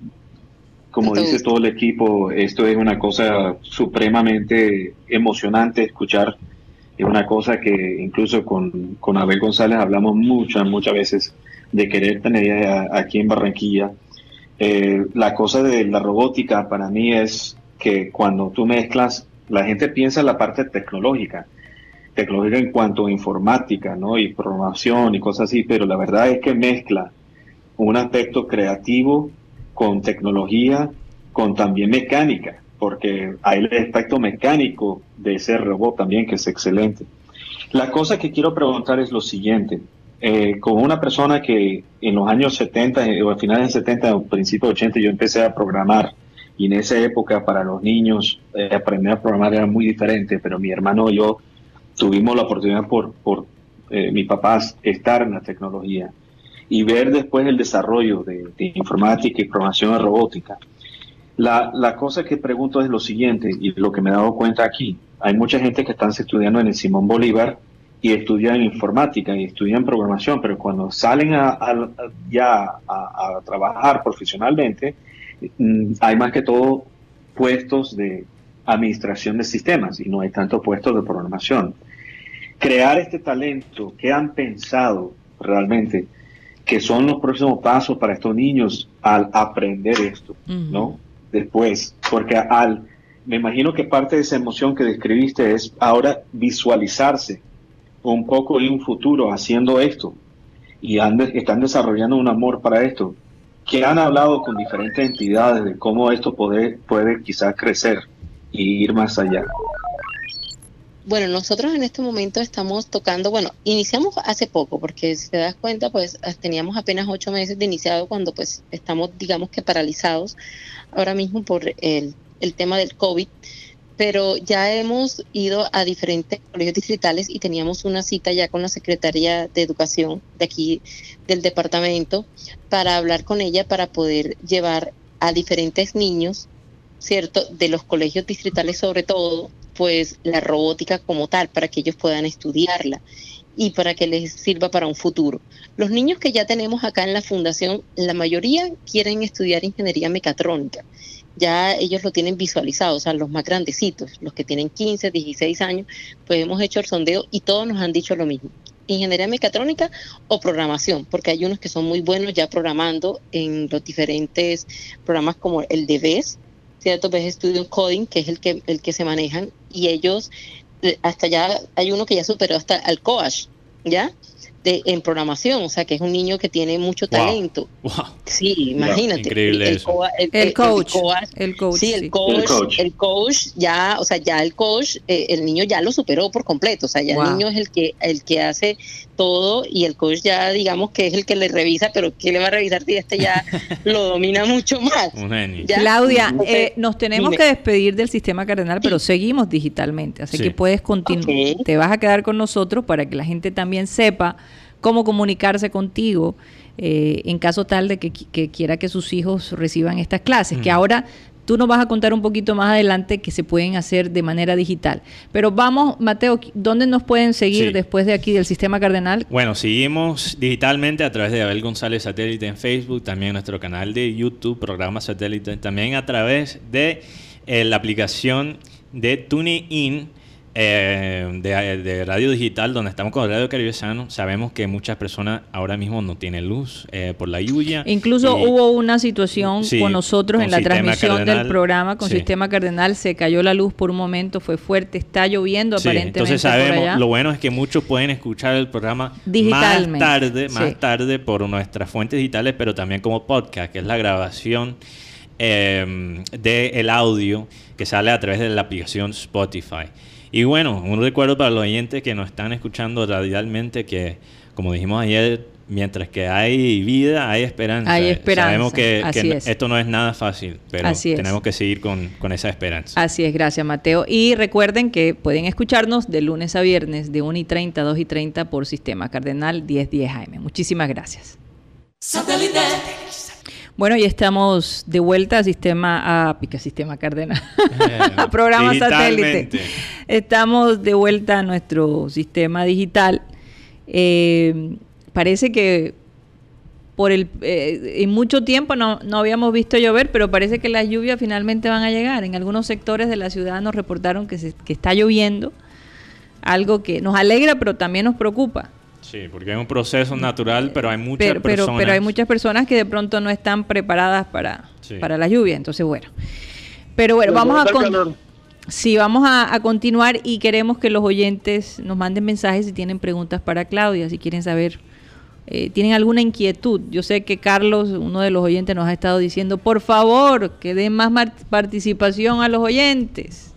como dice todo el equipo, esto es una cosa supremamente emocionante escuchar. Es una cosa que incluso con, con Abel González hablamos muchas, muchas veces de querer tener aquí en Barranquilla. Eh, la cosa de la robótica para mí es que cuando tú mezclas, la gente piensa en la parte tecnológica, tecnológica en cuanto a informática, ¿no? Y programación y cosas así, pero la verdad es que mezcla un aspecto creativo con tecnología, con también mecánica, porque hay el aspecto mecánico de ese robot también que es excelente. La cosa que quiero preguntar es lo siguiente. Eh, como una persona que en los años 70 eh, o a finales de 70 o principios de 80 yo empecé a programar y en esa época para los niños eh, aprender a programar era muy diferente, pero mi hermano y yo tuvimos la oportunidad por, por eh, mis papás estar en la tecnología y ver después el desarrollo de, informática y programación de robótica. La, la, cosa que pregunto es lo siguiente, y lo que me he dado cuenta aquí, hay mucha gente que están estudiando en el Simón Bolívar y estudian informática y estudian programación, pero cuando salen a, ya a, a, trabajar profesionalmente, mm, hay más que todo puestos de administración de sistemas y no hay tanto puestos de programación crear este talento, ¿qué han pensado realmente que son los próximos pasos para estos niños al aprender esto, ¿no? Después, porque al, me imagino que parte de esa emoción que describiste es ahora visualizarse un poco en un futuro haciendo esto y están desarrollando un amor para esto, que han hablado con diferentes entidades de cómo esto puede, puede quizás crecer y ir más allá. Bueno, nosotros en este momento estamos tocando, bueno, iniciamos hace poco, porque si te das cuenta, pues teníamos apenas ocho meses de iniciado cuando pues estamos, digamos que paralizados ahora mismo por el, el tema del COVID, pero ya hemos ido a diferentes colegios distritales y teníamos una cita ya con la Secretaría de Educación de aquí del departamento para hablar con ella para poder llevar a diferentes niños ¿cierto? De los colegios distritales sobre todo, pues la robótica como tal, para que ellos puedan estudiarla y para que les sirva para un futuro. Los niños que ya tenemos acá en la fundación, la mayoría quieren estudiar ingeniería mecatrónica. Ya ellos lo tienen visualizado, o sea, los más grandecitos, los que tienen 15, 16 años, pues hemos hecho el sondeo y todos nos han dicho lo mismo. Ingeniería mecatrónica o programación, porque hay unos que son muy buenos ya programando en los diferentes programas como el de BES, ¿cierto? BES Studio Coding, que es el que, el que se manejan, y ellos eh, hasta ya hay uno que ya superó hasta al coach, ¿ya? De, en programación, o sea que es un niño que tiene mucho Wow. talento. Sí, imagínate. Increíble el, eso. coa- el- El el- coach, coach, el coach, sí, sí. el coach, El coach. el coach ya, o sea, ya el coach, eh, el niño ya lo superó por completo, o sea, ya Wow. el niño es el que el que hace todo y el coach ya digamos que es el que le revisa, pero ¿qué le va a revisar si este ya lo domina mucho más? Un genio. Ya. Claudia, eh, nos tenemos dime. que despedir del sistema cardenal, pero seguimos digitalmente, así Sí. que puedes continuar. Te vas a quedar con nosotros para que la gente también sepa cómo comunicarse contigo eh, en caso tal de que, qui- que quiera que sus hijos reciban estas clases, que ahora tú nos vas a contar un poquito más adelante que se pueden hacer de manera digital. Pero vamos, Mateo, ¿dónde nos pueden seguir Sí. después de aquí del sistema cardenal? Bueno, seguimos digitalmente a través de Abel González Satélite en Facebook, también nuestro canal de YouTube, programa Satélite, también a través de eh, la aplicación de TuneIn. Eh, de, de radio digital donde estamos con Radio Caribe Sano sabemos que muchas personas ahora mismo no tienen luz eh, por la lluvia Incluso y- hubo una situación Sí, con nosotros con en la transmisión del programa con sí. Sistema Cardenal, se cayó la luz por un momento, fue fuerte, está lloviendo Sí, aparentemente entonces por sabemos, allá. lo bueno es que muchos pueden escuchar el programa más tarde, más tarde por nuestras fuentes digitales, pero también como podcast, que es la grabación eh, del audio que sale a través de la aplicación Spotify. Y bueno, un recuerdo para los oyentes que nos están escuchando radialmente que, como dijimos ayer, mientras que hay vida, hay esperanza. Hay esperanza, Sabemos que, que así es. esto no es nada fácil, pero Así es. tenemos que seguir con, con esa esperanza. Así es, gracias Mateo. Y recuerden que pueden escucharnos de lunes a viernes de 1 y 30 a 2 y 30 por Sistema Cardenal 1010 AM. Muchísimas gracias. Bueno, y estamos de vuelta a Sistema, a Pica Sistema Cardenal, a programa satélite. Estamos de vuelta a nuestro sistema digital. Eh, parece que por el eh, en mucho tiempo no, no habíamos visto llover, pero parece que las lluvias finalmente van a llegar. En algunos sectores de la ciudad nos reportaron que, se- que está lloviendo, algo que nos alegra, pero también nos preocupa. Sí, porque es un proceso natural, pero hay muchas Pero, pero, personas. pero hay muchas personas que de pronto no están preparadas para, Sí. para la lluvia. Entonces, bueno. Pero bueno, vamos a, con- sí, vamos a, a continuar y queremos que los oyentes nos manden mensajes si tienen preguntas para Claudia, si quieren saber, eh, tienen alguna inquietud. Yo sé que Carlos, uno de los oyentes, nos ha estado diciendo, por favor, que den más participación a los oyentes.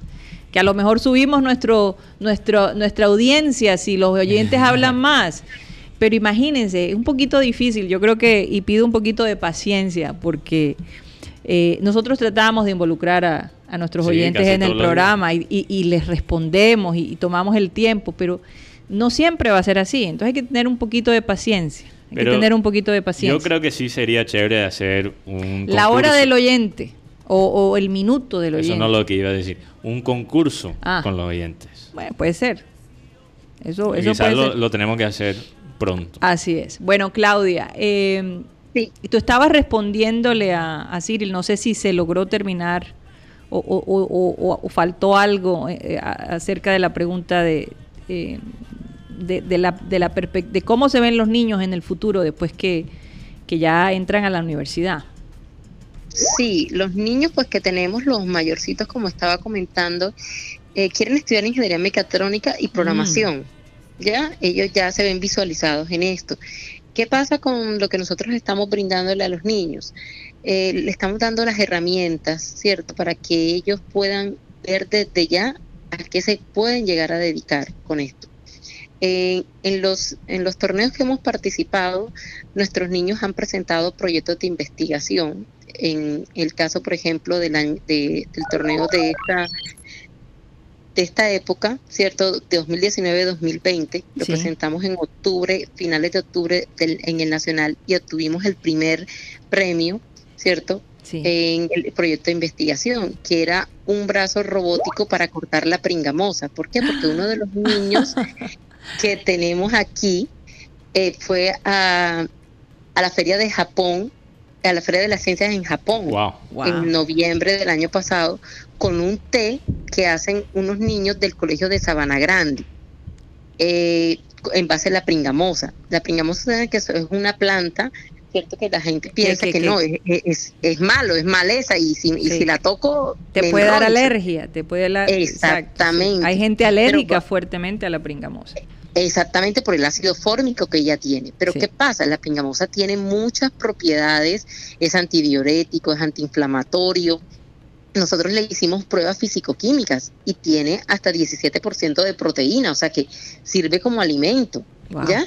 Que a lo mejor subimos nuestro, nuestro, nuestra audiencia si los oyentes hablan más. Pero imagínense, es un poquito difícil, yo creo que, y pido un poquito de paciencia, porque eh, nosotros tratamos de involucrar a, a nuestros Sí, oyentes en el programa y, y- y les respondemos y, y tomamos el tiempo, pero no siempre va a ser así. Entonces hay que tener un poquito de paciencia. Hay Pero que tener un poquito de paciencia. Yo creo que sí sería chévere hacer un La hora del oyente o, o el minuto del oyente. Eso no es lo que iba a decir. Un concurso Ah. con los oyentes. Bueno, puede ser. Eso, eso Quizás puede lo, ser. lo tenemos que hacer pronto. Así es. Bueno, Claudia, eh, tú estabas respondiéndole a, a Cyril, no sé si se logró terminar o, o- o- o- o faltó algo eh, a- acerca de la pregunta de, eh, de, de la, de, la de cómo se ven los niños en el futuro después que, que ya entran a la universidad. Sí, los niños pues que tenemos, los mayorcitos como estaba comentando, eh, quieren estudiar ingeniería mecatrónica y programación. Ya, ellos ya se ven visualizados en esto. ¿Qué pasa con lo que nosotros estamos brindándole a los niños? Eh, le estamos dando las herramientas, ¿cierto? Para que ellos puedan ver desde ya a qué se pueden llegar a dedicar con esto. Eh, en, los, en los torneos que hemos participado, nuestros niños han presentado proyectos de investigación. En el caso, por ejemplo, del, de- del torneo de esta, de esta época, ¿cierto? De 2019-2020, lo Sí. presentamos en octubre, finales de octubre del- en el Nacional y obtuvimos el primer premio, ¿cierto? en el proyecto de investigación, que era un brazo robótico para cortar la pringamosa. ¿Por qué? Porque uno de los niños que tenemos aquí eh, fue a, a la feria de Japón, a la feria de las ciencias en Japón, en noviembre del año pasado, con un té que hacen unos niños del colegio de Sabana Grande. Eh, en base a la pringamosa. La pringamosa que es una planta cierto que la gente piensa que no, es, es, es, malo, es maleza y si, y si la toco... Te puede dar alergia, te puede dar... Exactamente. Hay gente alérgica fuertemente a la pringamosa. Exactamente por el ácido fórmico que ella tiene. Pero ¿qué pasa? La pringamosa tiene muchas propiedades, es antidiurético, es antiinflamatorio. Nosotros le hicimos pruebas fisicoquímicas y tiene hasta 17% de proteína, o sea que sirve como alimento. ¿Ya?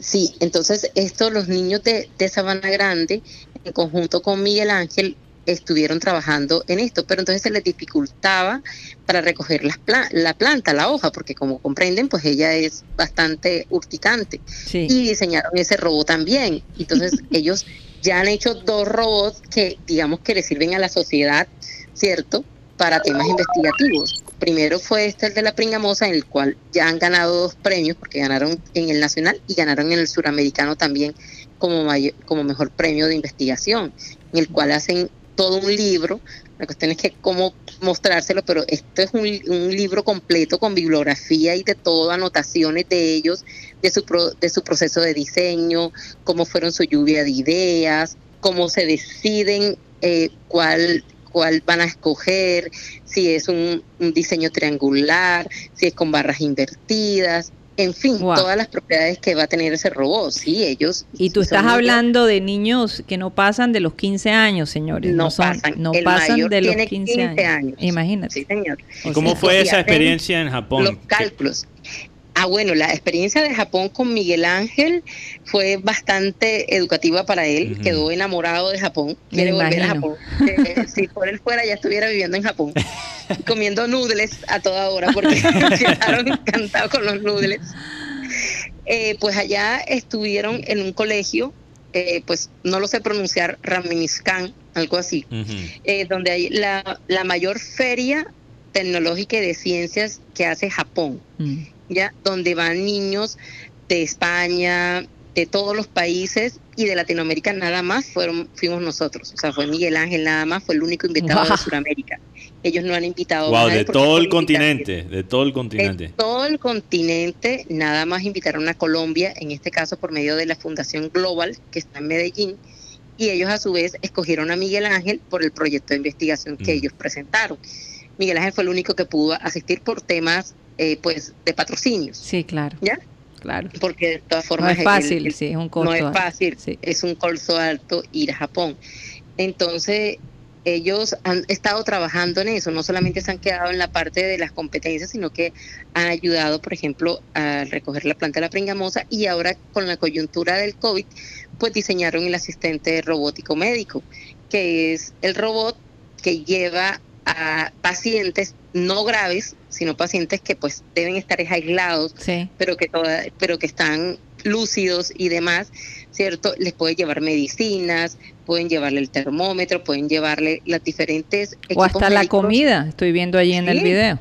Sí, entonces esto los niños de, Sabana Grande, en conjunto con Miguel Ángel, estuvieron trabajando en esto, pero entonces se les dificultaba para recoger las la planta, la hoja, porque como comprenden, pues ella es bastante urticante. Y diseñaron ese robot también. Entonces ellos ya han hecho dos robots que digamos que le sirven a la sociedad, ¿cierto? Para temas investigativos. Primero fue este el de la Pringamosa, en el cual ya han ganado dos premios, porque ganaron en el nacional y ganaron en el suramericano también como, como mejor premio de investigación, en el cual hacen todo un libro. La cuestión es que cómo mostrárselo, pero esto es un, un libro completo con bibliografía y de todo, anotaciones de ellos, de su, de su proceso de diseño, cómo fueron su lluvia de ideas, cómo se deciden eh, cuál cuál van a escoger, si es un, diseño triangular, si es con barras invertidas, en fin, todas las propiedades que va a tener ese robot, sí, ellos. Y tú estás hablando de niños que no pasan de los 15 años, señores. No, pasan, no pasan de los 15, años. Imagínate. Sí, señor. ¿Y cómo fue esa experiencia en Japón? Los cálculos. Ah, bueno, la experiencia de Japón con Miguel Ángel fue bastante educativa para él. Quedó enamorado de Japón. Quiere volver a Japón. Eh, si por él fuera, ya estuviera viviendo en Japón. comiendo noodles a toda hora porque quedaron encantados con los noodles. Eh, pues allá estuvieron en un colegio, eh, pues no lo sé pronunciar, Raminiscan, algo así, donde hay la, la mayor feria tecnológica y de ciencias que hace Japón. Mm ya donde van niños de España, de todos los países y de Latinoamérica nada más fueron fuimos nosotros. O sea, fue Miguel Ángel nada más, fue el único invitado de Sudamérica. Ellos no han invitado wow, de todo el continente, de todo el continente. De todo el continente, nada más invitaron a Colombia, en este caso por medio de la Fundación Global, que está en Medellín, y ellos a su vez escogieron a Miguel Ángel por el proyecto de investigación que mm. ellos presentaron. Miguel Ángel fue el único que pudo asistir por temas eh, pues de patrocinios. Sí, claro. ¿Ya? Claro. Porque de todas formas... No es fácil, sí, es un costo No es fácil, es un costo alto ir a Japón. Entonces, ellos han estado trabajando en eso, no solamente se han quedado en la parte de las competencias, sino que han ayudado, por ejemplo, a recoger la planta de la pringamosa y ahora con la coyuntura del COVID, pues diseñaron el asistente robótico médico, que es el robot que lleva a pacientes no graves, sino pacientes que pues deben estar aislados, pero que toda, pero que están lúcidos y demás, ¿cierto? Les puede llevar medicinas, pueden llevarle el termómetro, pueden llevarle las diferentes o hasta la comida, estoy viendo allí en el video.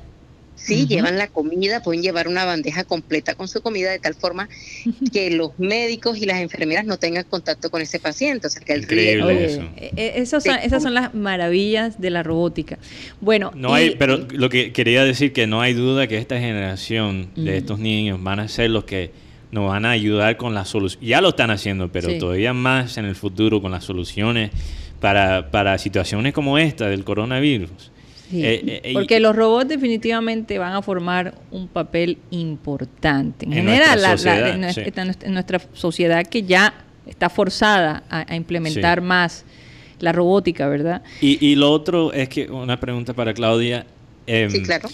Sí, llevan la comida, pueden llevar una bandeja completa con su comida de tal forma que los médicos y las enfermeras no tengan contacto con ese paciente. O sea, que el Increíble eso. Eh, eh, esas son las maravillas de la robótica. Bueno, no hay, pero lo que quería decir que no hay duda que esta generación de estos niños van a ser los que nos van a ayudar con las soluciones. Ya lo están haciendo, pero todavía más en el futuro con las soluciones para, para situaciones como esta del coronavirus. Eh, eh, porque los robots definitivamente van a formar un papel importante. En, general, en, nuestra, sociedad que ya está forzada a, implementar más la robótica, ¿verdad? Y, lo otro es que, una pregunta para Claudia. Em, sí, claro.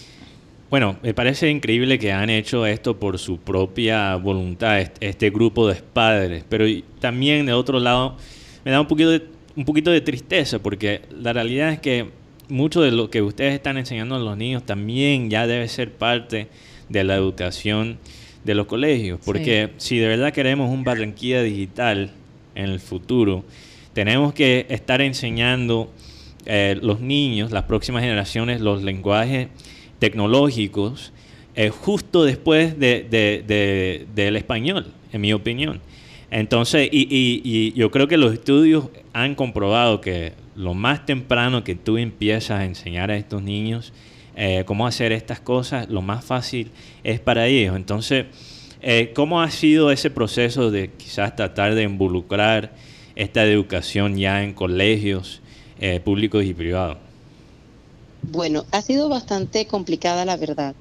Bueno, me parece increíble que han hecho esto por su propia voluntad, este, grupo de padres, pero también de otro lado me da un poquito de, un poquito de tristeza, porque la realidad es que mucho de lo que ustedes están enseñando a los niños también ya debe ser parte de la educación de los colegios, porque si de verdad queremos un Barranquilla digital en el futuro, tenemos que estar enseñando eh, los niños, las próximas generaciones, los lenguajes tecnológicos eh, justo después de, de- de- del español, en mi opinión. Entonces, y, y- y yo creo que los estudios han comprobado que lo más temprano que tú empiezas a enseñar a estos niños eh, cómo hacer estas cosas, lo más fácil es para ellos. Entonces, eh, ¿cómo ha sido ese proceso de quizás tratar de involucrar esta educación ya en colegios públicos y privados? Bueno, ha sido bastante complicada la verdad.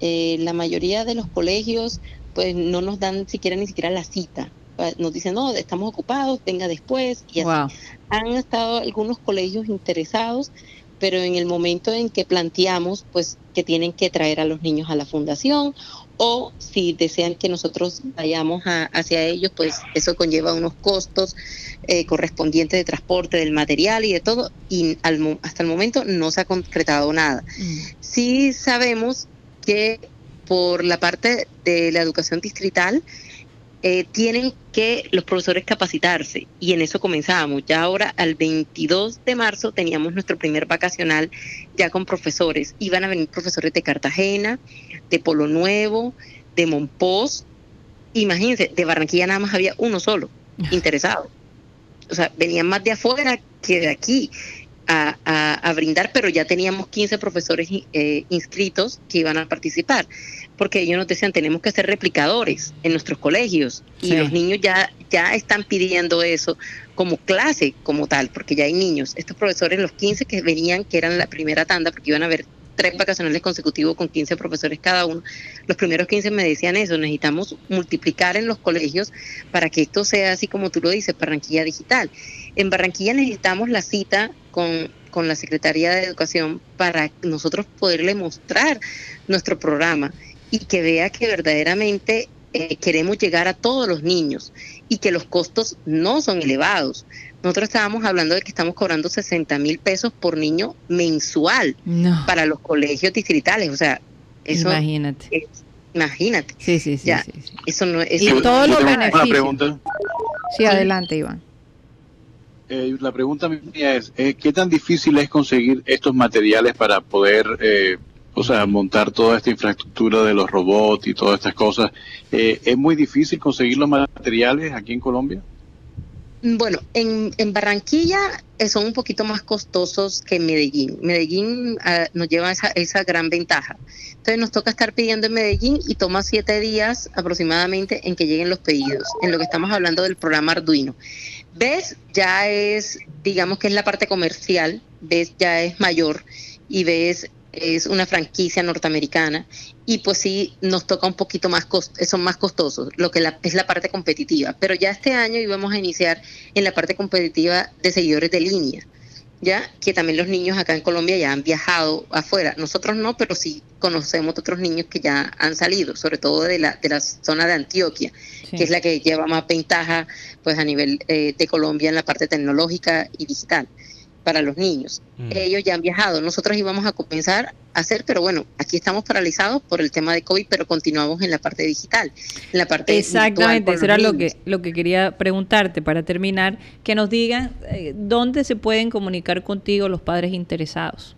Eh, la mayoría de los colegios pues no nos dan siquiera ni siquiera la cita. Pa- Nos dicen, no, estamos ocupados, venga después. Y así. Wow. Han estado algunos colegios interesados, pero en el momento en que planteamos pues que tienen que traer a los niños a la fundación o si desean que nosotros vayamos a- hacia ellos, pues eso conlleva unos costos eh, correspondientes de transporte, del material y de todo, y al hasta el momento no se ha concretado nada. Sí sabemos que por la parte de la educación distrital eh, tienen que los profesores capacitarse y en eso comenzamos. Ya ahora al 22 de marzo teníamos nuestro primer vacacional ya con profesores. Iban a venir profesores de Cartagena, de Polo Nuevo, de Monpós. Imagínense, de Barranquilla nada más había uno solo interesado. O sea, venían más de afuera que de aquí a, a- a brindar, pero ya teníamos 15 profesores eh, inscritos que iban a participar, porque ellos nos decían, tenemos que ser replicadores en nuestros colegios, y Sí. los niños ya, ya están pidiendo eso como clase, como tal, porque ya hay niños. Estos profesores, los 15 que venían, que eran la primera tanda, porque iban a haber tres vacacionales consecutivos con 15 profesores cada uno, los primeros 15 me decían eso, necesitamos multiplicar en los colegios para que esto sea así como tú lo dices, Barranquilla Digital. En Barranquilla necesitamos la cita con, con la Secretaría de Educación para nosotros poderle mostrar nuestro programa y que vea que verdaderamente eh, queremos llegar a todos los niños y que los costos no son elevados. Nosotros estábamos hablando de que estamos cobrando 60 mil pesos por niño mensual No. para los colegios distritales. O sea, eso Imagínate. es- imagínate. Sí, sí, sí. Ya, sí, sí. Eso no es. Y eso- todos los beneficios. Una pregunta. Sí, adelante, Iván. Eh, la pregunta mía es, eh, ¿qué tan difícil es conseguir estos materiales para poder, eh, o sea, montar toda esta infraestructura de los robots y todas estas cosas? Eh, ¿Es muy difícil conseguir los materiales aquí en Colombia? Bueno, en, Barranquilla eh, son un poquito más costosos que en Medellín. Medellín ah, nos lleva esa, esa gran ventaja. Entonces nos toca estar pidiendo en Medellín y toma siete días aproximadamente en que lleguen los pedidos, en lo que estamos hablando del programa Arduino. ¿Ves? Ya es, digamos que es la parte comercial, ves ya es mayor y ves es una franquicia norteamericana y pues sí nos toca un poquito más cost son más costosos lo que la- es la parte competitiva. Pero ya este año íbamos a iniciar en la parte competitiva de seguidores de línea ya que también los niños acá en Colombia ya han viajado afuera. Nosotros no pero sí conocemos otros niños que ya han salido sobre todo de la de la zona de Antioquia Sí. que es la que lleva más ventaja pues a nivel eh, de Colombia en la parte tecnológica y digital para los niños. Mm. Ellos ya han viajado, nosotros íbamos a comenzar a hacer, pero bueno, aquí estamos paralizados por el tema de COVID, pero continuamos en la parte digital, en la parte Exactamente, eso era lo que, lo que quería preguntarte para terminar, que nos digan eh, dónde se pueden comunicar contigo los padres interesados.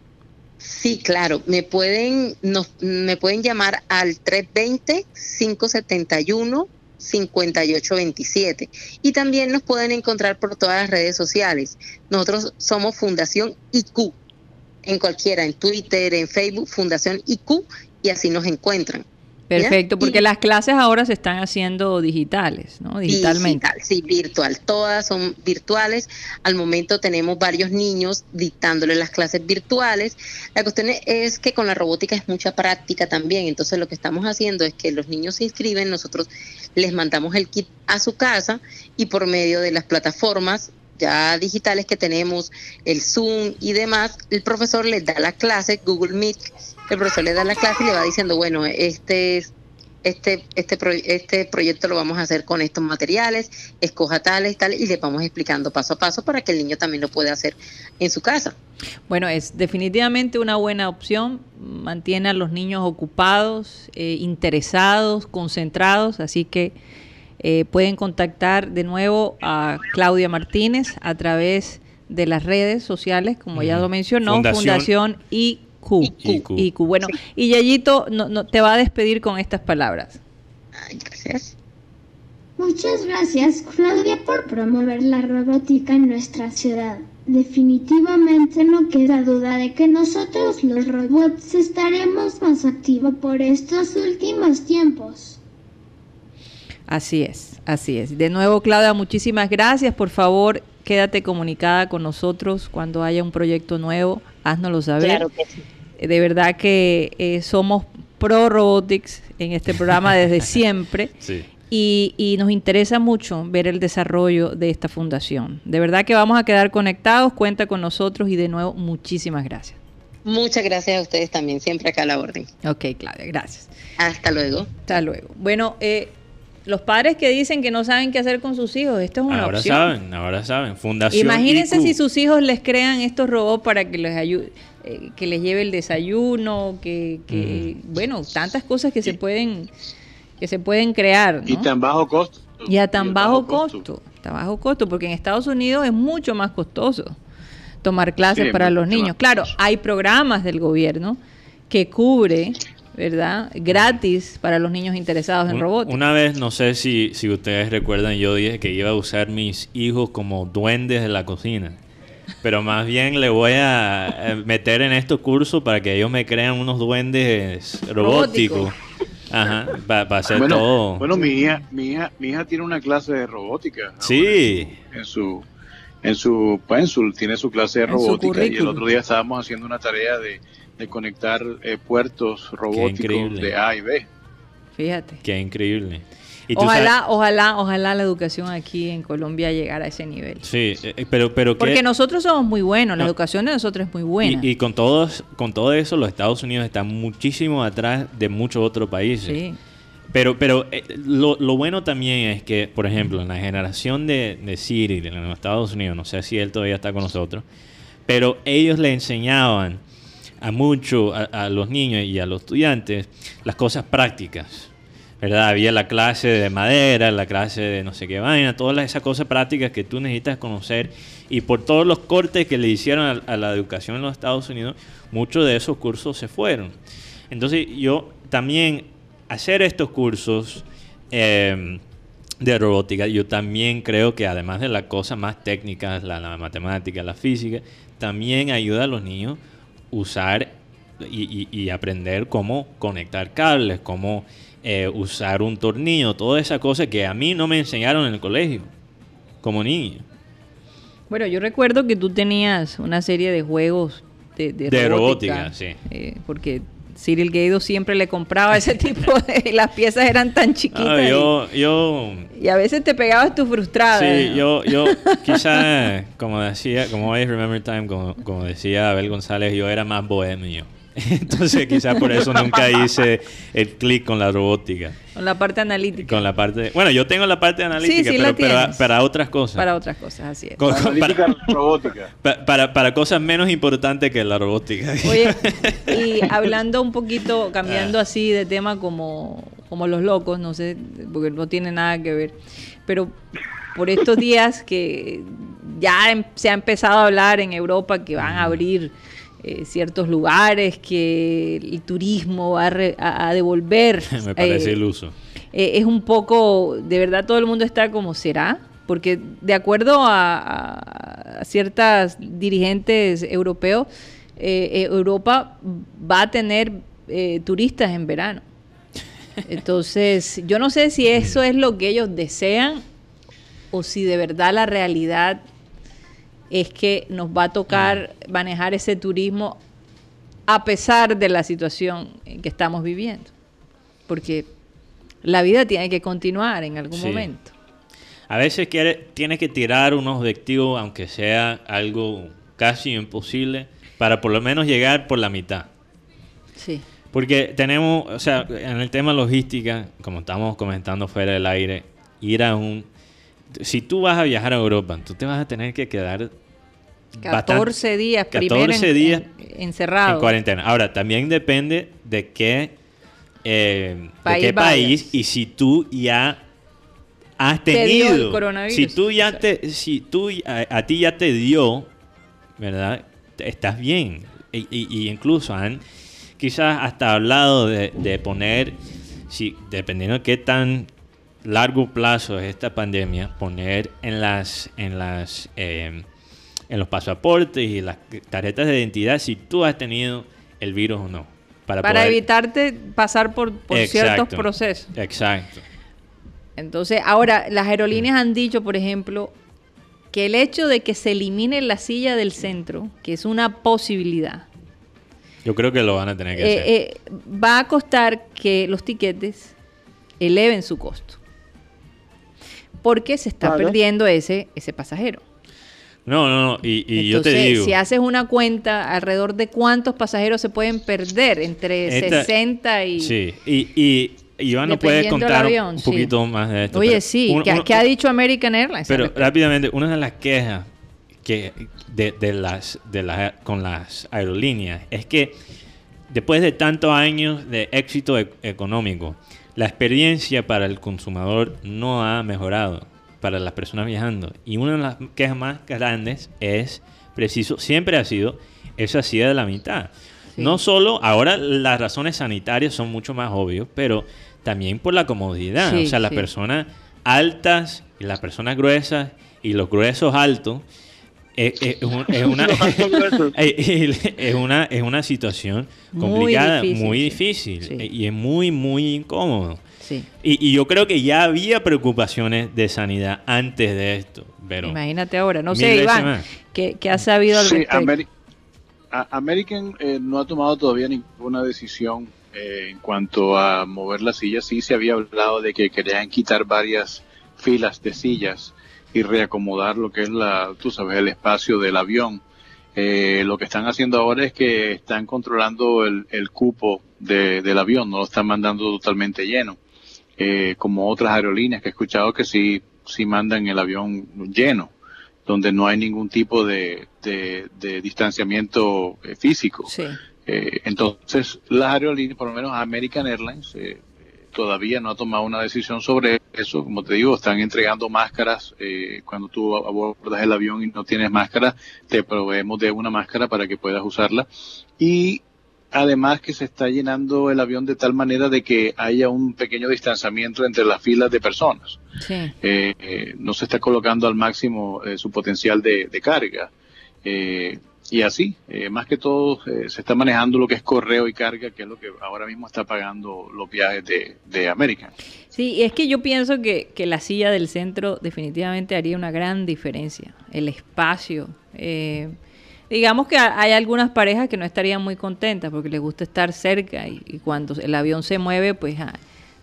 Sí, claro, me pueden, nos, me pueden llamar al 320-571. 5827 y también nos pueden encontrar por todas las redes sociales. Nosotros somos Fundación IQ en cualquiera, en Twitter, en Facebook, Fundación IQ y así nos encuentran. Perfecto, porque Y- las clases ahora se están haciendo digitales, ¿no? Digitalmente. Digital, sí, virtual. Todas son virtuales. Al momento tenemos varios niños dictándole las clases virtuales. La cuestión es que con la robótica es mucha práctica también. Entonces lo que estamos haciendo es que los niños se inscriben, nosotros les mandamos el kit a su casa y por medio de las plataformas ya digitales que tenemos, el Zoom y demás, el profesor les da la clase, Google Meet, el profesor le da la clase y le va diciendo, bueno, este es este, este, pro- este proyecto lo vamos a hacer con estos materiales, escoja tales, tal, y le vamos explicando paso a paso para que el niño también lo pueda hacer en su casa. Bueno, es definitivamente una buena opción. Mantiene a los niños ocupados, eh, interesados, concentrados. Así que Eh, pueden contactar de nuevo a Claudia Martínez a través de las redes sociales, como ya lo mencionó, Fundación, IQ. IQ. Bueno, y Yayito no, no, te va a despedir con estas palabras. gracias. Muchas gracias, Claudia, por promover la robótica en nuestra ciudad. Definitivamente no queda duda de que nosotros los robots estaremos más activos por estos últimos tiempos. Así es, así es. De nuevo, Claudia, muchísimas gracias. Por favor, quédate comunicada con nosotros cuando haya un proyecto nuevo. Haznoslo saber. Claro que sí. De verdad que eh, somos pro robotics en este programa desde siempre. Sí. Y, y, nos interesa mucho ver el desarrollo de esta fundación. De verdad que vamos a quedar conectados, cuenta con nosotros y de nuevo muchísimas gracias. Muchas gracias a ustedes también, siempre acá a la orden. Ok, Claudia, gracias. Hasta luego. Hasta luego. Bueno, eh, los padres que dicen que no saben qué hacer con sus hijos, esto es una ahora opción. saben, ahora saben. Fundación Imagínense IQ. si sus hijos les crean estos robots para que les ayude, eh, que les lleve el desayuno, que, que bueno, tantas cosas que se pueden que se pueden crear, ¿no? Y tan bajo costo. Y a tan bajo costo, tan bajo costo, porque en Estados Unidos es mucho más costoso tomar clases Sí, para los niños. Claro, hay programas del gobierno que cubre, ¿verdad? Gratis para los niños interesados en robótica. Una vez, no sé si, si ustedes recuerdan, yo dije que iba a usar mis hijos como duendes de la cocina. Pero más bien le voy a eh, meter en estos cursos para que ellos me crean unos duendes robóticos. Ajá, para hacer bueno, todo. bueno, mi hija, mi hija, mi hija tiene una clase de robótica. ahora Sí. En su, en su pencil tiene su clase de En robótica y el otro día estábamos haciendo una tarea de, de conectar eh, puertos robóticos de A y B. Fíjate. Qué increíble. Y Ojalá, sabes- ojalá, ojalá la educación aquí en Colombia llegara a ese nivel. sí, eh, pero, pero Porque nosotros somos muy buenos, la No. educación de nosotros es muy buena. Y, y con, todos, con todo eso, los Estados Unidos están muchísimo atrás de muchos otros países. Sí. Pero, pero eh, lo, lo bueno también es que, por ejemplo, en la generación de, de Siri en los Estados Unidos, no sé si él todavía está con nosotros, pero ellos le enseñaban a mucho, a, a los niños y a los estudiantes, las cosas prácticas. ¿Verdad? Había la clase de madera, la clase de no sé qué vaina, todas esas cosas prácticas que tú necesitas conocer. Y por todos los cortes que le hicieron a, la educación en los Estados Unidos, muchos de esos cursos se fueron. Entonces yo también hacer estos cursos eh, de robótica, yo también creo que además de las cosas más técnicas, la, matemática, la física, también ayuda a los niños usar y aprender cómo conectar cables, cómo eh, usar un tornillo, toda esa cosa que a mí no me enseñaron en el colegio como niño. Bueno, yo recuerdo que tú tenías una serie de juegos de, de, De robótica, robótica, sí. eh, porque Cyril Gaido siempre le compraba ese tipo de... las piezas eran tan chiquitas. Ah, y- yo, yo y, a veces te pegabas tu frustrada. Sí, ¿no? yo, yo quizá, como decía, como Remember Time, como, como decía Abel González, yo era más bohemio. Entonces quizá por eso nunca hice el clic con la robótica. Con la parte analítica. Con la parte... Bueno, yo tengo la parte analítica, sí pero, para otras cosas. Para otras cosas, así es. Con- con- Analítica para, robótica. pa- para, para cosas menos importantes que la robótica. Oye, y hablando un poquito, cambiando así de tema como, como los locos, no sé, porque no tiene nada que ver, pero por estos días que ya em- se ha empezado a hablar en Europa que van a abrir eh, ciertos lugares, que el turismo va a, re- a- a devolver. Me parece eh, iluso. eh, es un poco, de verdad todo el mundo está como será, porque de acuerdo a, a- ciertas dirigentes europeos, Europa va a tener turistas en verano. Entonces, yo no sé si eso es lo que ellos desean o si de verdad la realidad es que nos va a tocar manejar ese turismo a pesar de la situación en que estamos viviendo. Porque la vida tiene que continuar en algún Sí. momento. A veces quiere, tienes que tirar un objetivo, aunque sea algo casi imposible, para por lo menos llegar por la mitad. Sí. Porque tenemos, o sea, en el tema logística, como estamos comentando fuera del aire, ir a un... Si tú vas a viajar a Europa, tú te vas a tener que quedar 14 días primero 14 en- días en- encerrado. en cuarentena. Ahora, también depende de qué, eh, de País qué vayas. país y si tú ya has Te dio el tenido, coronavirus. si tú ya te, si tú a, a ti ya te dio, ¿verdad? Estás bien. Y, y- y incluso han quizás hasta hablado de, de poner, si, dependiendo de qué tan largo plazo es esta pandemia, poner en las, en las, eh, en los pasaportes y las tarjetas de identidad si tú has tenido el virus o no. Para, Para poder- evitarte pasar por, por ciertos procesos. Exacto. Entonces, ahora, las aerolíneas han dicho, por ejemplo, que el hecho de que se elimine la silla del centro, que es una posibilidad, Yo creo que lo van a tener que eh, hacer. eh, va a costar que los tiquetes eleven su costo. Porque se está Claro. perdiendo ese, ese pasajero. No, no, no. Y, y yo te Entonces, digo. si haces una cuenta alrededor de cuántos pasajeros se pueden perder entre Esta- 60 y... Sí, y, y Iván nos puede contar avión, un sí. poquito más de esto. Oye, sí, un- ¿qué, ha dicho American Airlines? Pero rápidamente, una de las quejas que de, de las de las con las aerolíneas es que después de tantos años de éxito e- económico, la experiencia para el consumidor no ha mejorado para las personas viajando. Y una de las quejas más grandes es preciso, siempre ha sido esa silla de la mitad. No solo, ahora las razones sanitarias son mucho más obvias, pero también por la comodidad. Sí, o sea, las sí. personas altas y las personas gruesas y los gruesos altos es, es un- es una Los altos gruesos. es una es una situación Muy complicada difícil, muy difícil Sí. eh, y es muy muy incómodo Sí. y, y yo creo que ya había preocupaciones de sanidad antes de esto pero Imagínate ahora. No sé, Iván. ¿qué, qué has sabido al Sí, respecto? Ameri- a- American eh, no ha tomado todavía ninguna decisión eh, en cuanto a mover las sillas. Sí se había hablado de que querían quitar varias filas de sillas y reacomodar lo que es la, tú sabes, el espacio del avión. Eh, lo que están haciendo ahora es que están controlando el, el cupo de- del avión, no lo están mandando totalmente lleno, eh, como otras aerolíneas que he escuchado que sí, sí mandan el avión lleno donde no hay ningún tipo de, de- de distanciamiento eh, físico. Sí. Eh, entonces, las aerolíneas, por lo menos American Airlines, todavía no ha tomado una decisión sobre eso. Como te digo, están entregando máscaras. eh, cuando tú abordas el avión y no tienes máscara, te proveemos de una máscara para que puedas usarla. Y además que se está llenando el avión de tal manera de que haya un pequeño distanciamiento entre las filas de personas Sí. eh, eh, no se está colocando al máximo eh, su potencial de, de carga. Eh, y así, eh, más que todo, eh, se está manejando lo que es correo y carga, que es lo que ahora mismo está pagando los viajes de, de American. Sí, y es que yo pienso que, que la silla del centro definitivamente haría una gran diferencia. El espacio. eh, digamos que ha- hay algunas parejas que no estarían muy contentas porque les gusta estar cerca y, y cuando el avión se mueve, pues a-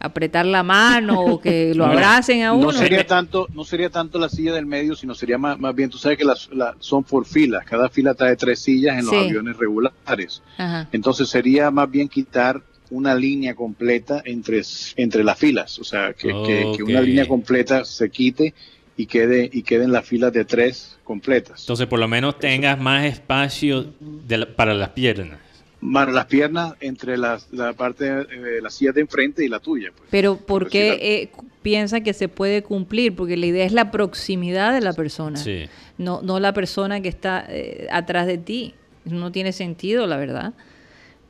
apretar la mano o que lo abracen a uno. No sería tanto, no sería tanto la silla del medio, sino sería más, más bien, tú sabes que las, la- son por filas, cada fila trae tres sillas en los Sí. aviones regulares. Ajá. Entonces sería más bien quitar una línea completa entre, entre las filas, o sea, que, que- que una línea completa se quite y quede y queden las filas de tres completas. entonces por lo menos tengas más espacio de la- para las piernas Mano, las piernas entre las, la parte de la silla de enfrente y la tuya. Pues. Pero ¿por Pues, qué sí, eh, que se puede cumplir? Porque la idea es la proximidad de la persona, sí no, no la persona que está eh, atrás de ti. No tiene sentido, la verdad.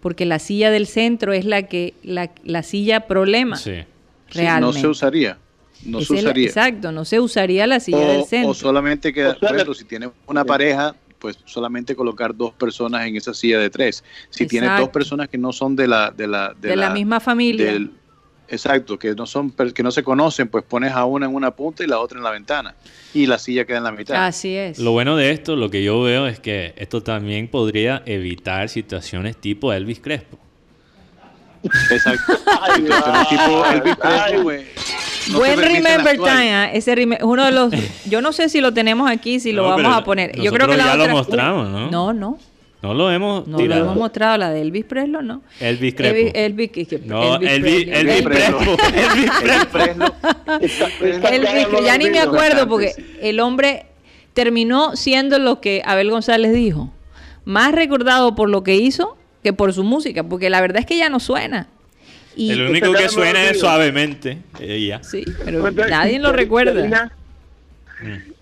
Porque la silla del centro es la que la, la silla problema sí Sí, realmente. no se usaría. No Es se el- usaría. exacto, no se usaría la silla del O, centro. o solamente queda, O sea, por ejemplo, si tienes una pareja, pues solamente colocar dos personas en esa silla de tres. Si tienes dos personas que no son de la de la de, la, misma familia. del- exacto, que no son per- que no se conocen, pues pones a una en una punta y la otra en la ventana y la silla queda en la mitad. Así es. Lo bueno de esto, lo que yo veo es que esto también podría evitar situaciones tipo Elvis Crespo. Exacto. Ay, Situaciones tipo Elvis. Crespo, no Buen Remember. Time, ¿ah? ese reme- uno de los, yo no sé si lo tenemos aquí, si lo vamos a poner. Yo creo que la ya lo mostramos, ¿no? No, no, No lo hemos no lo hemos mostrado, la de Elvis Presley, ¿no? Elvis Crespo. Elvis, Elvis, no, Elvis Elvis, Presley. Elvis Presley. Crespo. Elvis Elvis Presley. Elvis, que ya ni me acuerdo porque el hombre terminó siendo lo que Abel González dijo, más recordado por lo que hizo que por su música, porque la verdad es que ya no suena. Y- El único que suena es suavemente. eh, ya. Sí, pero nadie lo recuerda.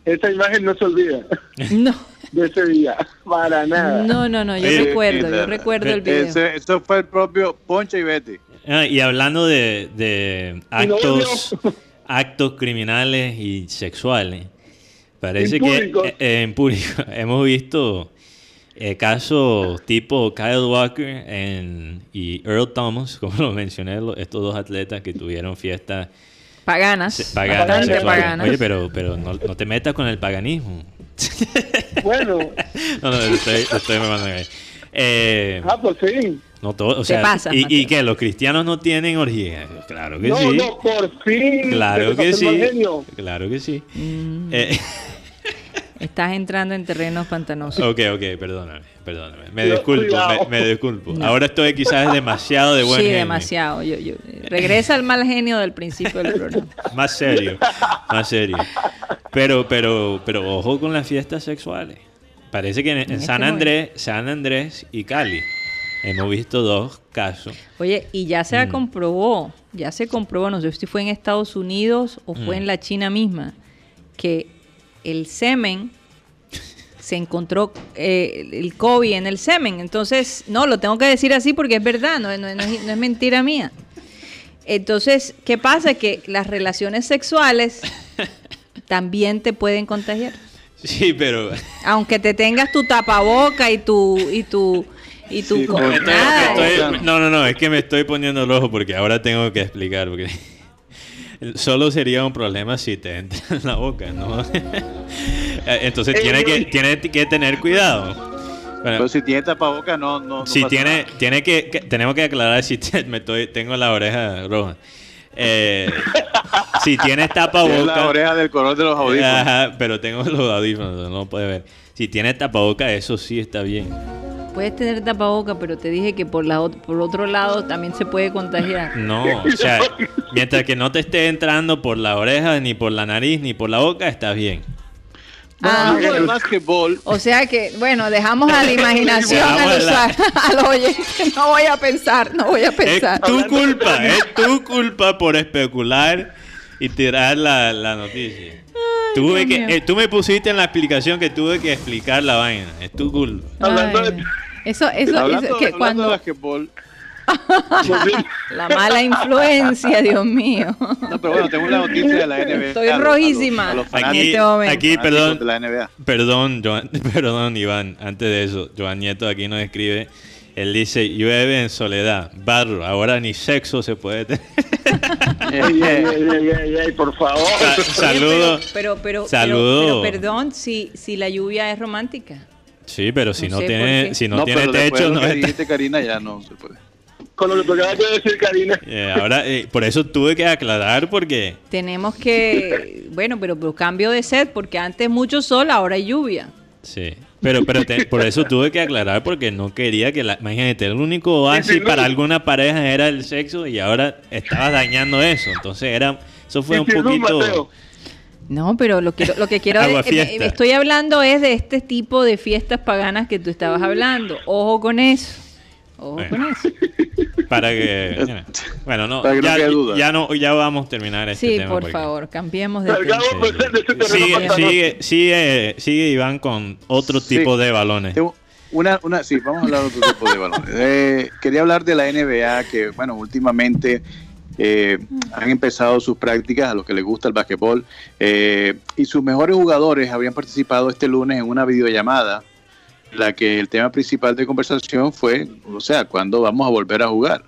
Esa imagen no se olvida No, de ese día, para nada. no, no, no, yo Oye, recuerdo, yo recuerdo el video. Ese- eso fue el propio Poncho y Betty. Ah, y hablando de, de Y no actos, actos criminales y sexuales, parece que eh, eh, impúdicos. hemos visto eh, casos tipo Kyle Walker en- y Earl Thomas, como lo mencioné, lo- estos dos atletas que tuvieron fiestas Paganas. se- paganas. bastante sexuales. paganas. Oye, pero, pero no, no te metas con el paganismo. Bueno, No, no, estoy, estoy ahí. Eh, ah, pues sí. no todo, o sea, pasas, y, y que los cristianos no tienen orgía. Claro que No, sí. no, por fin. Claro que sí. Claro que sí. Mm, Eh, estás entrando en terrenos pantanosos. ok, ok, perdóname, perdóname. Me disculpo, me, disculpo. Ahora estoy quizás demasiado de buen sí, genio. demasiado. Yo, yo, regresa al mal genio del principio del programa. Más serio, más serio. Pero, pero, pero ojo con las fiestas sexuales. Parece que en, en este San momento. Andrés, San Andrés y Cali hemos visto dos casos. Oye, y ya se Mm. comprobó, ya se comprobó, no sé si fue en Estados Unidos o fue Mm. en la China misma, que el semen se encontró eh, el COVID en el semen. Entonces, no, lo tengo que decir así porque es verdad, no, no- no es, no es mentira mía. Entonces, ¿qué pasa? Que las relaciones sexuales también te pueden contagiar. Sí, pero Aunque te tengas tu tapaboca y tu y tu y tu Sí, Estoy- estoy- no, no, no, es que me estoy poniendo rojo porque ahora tengo que explicar. Porque solo sería un problema si te entra en la boca, ¿no? Eh, Entonces tiene que, tiene que tener cuidado. Bueno, Pero si tiene tapaboca, no, no. no si pasa tiene, nada. tiene que, que- tenemos que aclarar si te- me estoy, tengo la oreja roja. Eh, si tienes Tiene la oreja del color de los audífonos. Ajá, pero tengo los audífonos, no puede ver. Si tienes tapaboca, eso sí está bien. Puedes tener tapaboca, pero te dije que por la por otro lado también se puede contagiar. No, o sea, mientras que no te esté entrando por la oreja, ni por la nariz, ni por la boca, está bien. Ah, del básquetbol, O sea que, bueno, dejamos a la imaginación al, a la- usuario, al oyente. No voy a pensar, no voy a Es pensar. tu culpa, es tu culpa por especular y tirar la, la noticia. Tuve que, eh, tú me pusiste en la explicación que tuve que explicar la vaina. Es tu culpa. Hablando Ay, de- eso, eso, hablando, eso- que hablando cuando de básquetbol, la mala influencia, Dios mío. no, pero bueno, tengo una noticia de la NBA. Estoy a los- a los- rojísima. a los en este momento. aquí, perdón, de la NBA. Perdón, Joan, perdón, Iván. Antes de eso, Joan Nieto aquí nos escribe. Él dice, llueve en soledad, barro, ahora ni sexo se puede tener. Ey, ey, ey, ey, ey, ey, por favor. Sa- Saludos. Pero, pero, pero, Saludo. pero, perdón, si, si la lluvia es romántica. Sí, pero si No no, sé tiene, qué. si no, tiene pero después techo, no está. dijiste, Karina, ya no se puede. Con lo que acabas de decir, Karina. Eh, ahora, eh, por eso tuve que aclarar porque Tenemos que, bueno, pero, pero cambio de set, porque antes mucho sol, ahora hay lluvia. Sí, pero, pero te- por eso tuve que aclarar porque no quería que la... Imagínate, el único oasis no. para alguna pareja era el sexo y ahora estabas dañando eso. Entonces era... Eso fue un poquito... Mateo. No, pero lo, quiero, lo que quiero Agua eh, eh, estoy hablando es de este tipo de fiestas paganas que tú estabas hablando. Ojo con eso. Ojo Bueno. con eso. Para que... Bueno, no, Para que no ya, quede duda. ya no, ya vamos a terminar este Sí, tema. por porque- favor, cambiemos de tema. Sigue, sigue, sigue, sigue Iván con otro Sí. tipo de balones. Una, una, sí, vamos a hablar de otro tipo de balones. Eh, quería hablar de la NBA, que, bueno, últimamente eh, han empezado sus prácticas a los que les gusta el básquetbol eh, y sus mejores jugadores habían participado este lunes en una videollamada, en la que el tema principal de conversación fue, o sea, ¿cuándo vamos a volver a jugar?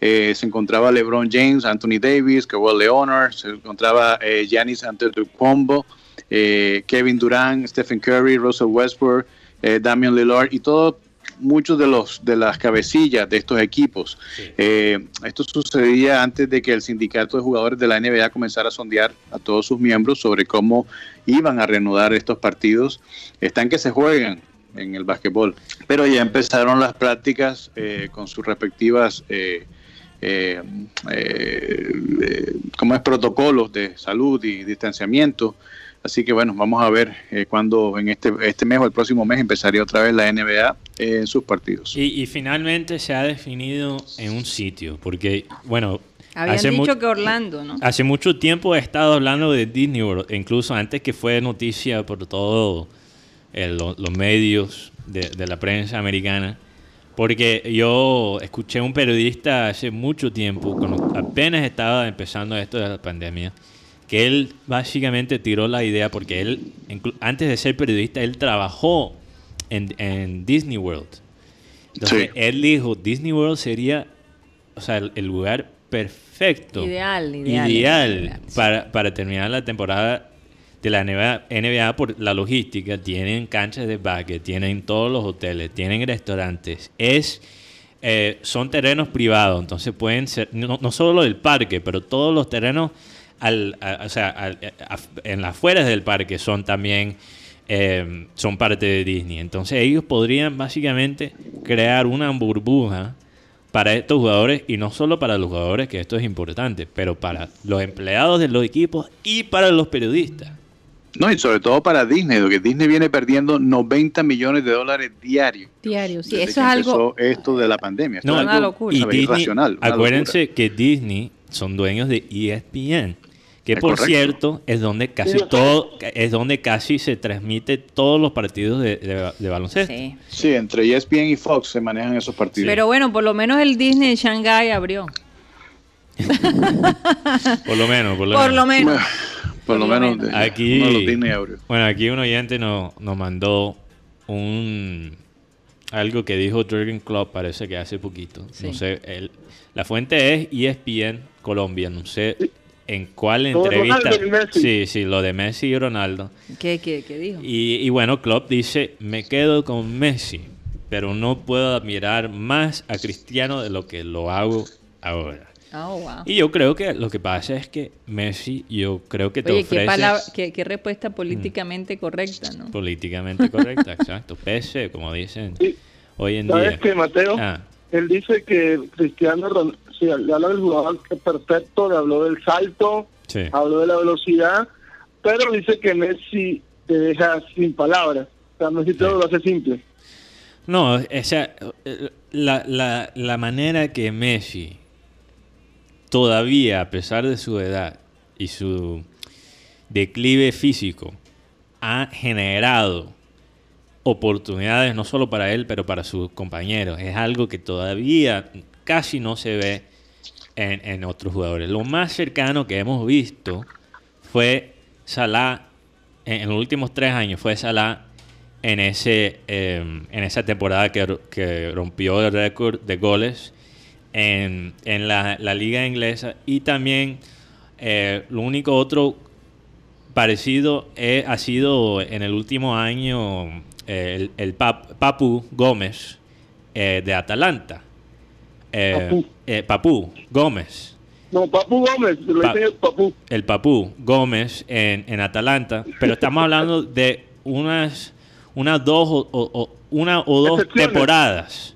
Eh, se encontraba LeBron James, Anthony Davis, Kawhi Leonard, se encontraba eh, Giannis Antetokounmpo, Kevin Durant, Stephen Curry, Russell Westbrook, Damian Lillard y todos muchos de los de las cabecillas de estos equipos. Eh, esto sucedía antes de que el sindicato de jugadores de la NBA comenzara a sondear a todos sus miembros sobre cómo iban a reanudar estos partidos. Están que se juegan en el básquetbol, pero ya empezaron las prácticas eh, con sus respectivas eh, eh, eh, eh, ¿cómo es? protocolos de salud y distanciamiento. Así que bueno, vamos a ver eh, cuándo en este, este mes o el próximo mes empezaría otra vez la NBA eh, en sus partidos. Y, y finalmente se ha definido en un sitio, porque, bueno, Habían hace dicho que Orlando, ¿no? Hace mucho tiempo he estado hablando de Disney World, incluso antes que fue noticia por todos los medios de, de la prensa americana, porque yo escuché a un periodista hace mucho tiempo, cuando apenas estaba empezando esto de la pandemia, que él básicamente tiró la idea, porque él, antes de ser periodista, él trabajó en, en Disney World. Entonces, Sí. él dijo, Disney World sería, o sea, el, el lugar perfecto. Ideal, ideal, Ideal ideal, sí. para, para terminar la temporada de la NBA, NBA por la logística. Tienen canchas de básquet, tienen todos los hoteles, tienen restaurantes. Es, eh, son terrenos privados, entonces pueden ser, no, no solo el parque, pero todos los terrenos al, a- o sea, al- a- en las afueras del parque son también eh, son parte de Disney. Entonces ellos podrían básicamente crear una burbuja para estos jugadores y no solo para los jugadores, que esto es importante, pero para los empleados de los equipos y para los periodistas. No, y sobre todo para Disney, porque Disney viene perdiendo 90 millones de dólares diarios. Diario, sí, desde eso que es algo... esto de la pandemia. Esto No, es una locura. Y ¿sabes? Disney, irracional, una acuérdense que Disney son dueños de ESPN, que Es por correcto. cierto es donde casi todo es donde casi se transmite todos los partidos de, de- de baloncesto. Sí. entre ESPN y Fox se manejan esos partidos. Pero bueno, por lo menos el Disney de Shanghai abrió. Por lo menos, por lo Por menos. lo menos. Por lo por lo menos menos. Aquí, uno de los Disney abrió. bueno, aquí un oyente nos, nos mandó un algo que dijo Jürgen Klopp, parece que hace poquito. Sí. No sé, el- la fuente es ESPN Colombia, no sé en cuál Lo de entrevista. Ronaldo y Messi. Sí, sí, lo de Messi y Ronaldo. ¿Qué, qué, qué dijo? Y, y bueno, Klopp dice, me quedo con Messi, pero no puedo admirar más a Cristiano de lo que lo hago ahora. Oh, wow. Y yo creo que lo que pasa es que Messi, yo creo que te Oye, ofrece qué, palabra, qué, qué respuesta políticamente correcta, ¿no? políticamente correcta, exacto. PC, como dicen Sí. hoy en ¿Sabes día. qué, Mateo? Ah, Él dice que Cristiano Ronaldo, sí, le habla del jugador que es perfecto, le habló del salto, sí. habló de la velocidad, pero dice que Messi te deja sin palabras. O sea, Messi todo lo hace simple. No, o sea, la, la, la manera que Messi todavía, a pesar de su edad y su declive físico, ha generado oportunidades no solo para él, pero para sus compañeros. Es algo que todavía casi no se ve en, en otros jugadores. Lo más cercano que hemos visto fue Salah, en, los últimos tres años, fue Salah en, ese, eh, en esa temporada que, rompió el récord de goles en, la, liga inglesa. Y también eh, lo único otro parecido eh, ha sido en el último año eh, el, el Pap- Papu Gómez de Atalanta. Eh, Papú. eh, Papú Gómez. No, Papu Gómez, lo Pa- dice Papu. El Papú Gómez en, en Atalanta. Pero estamos hablando de unas, unas dos o, una o dos temporadas.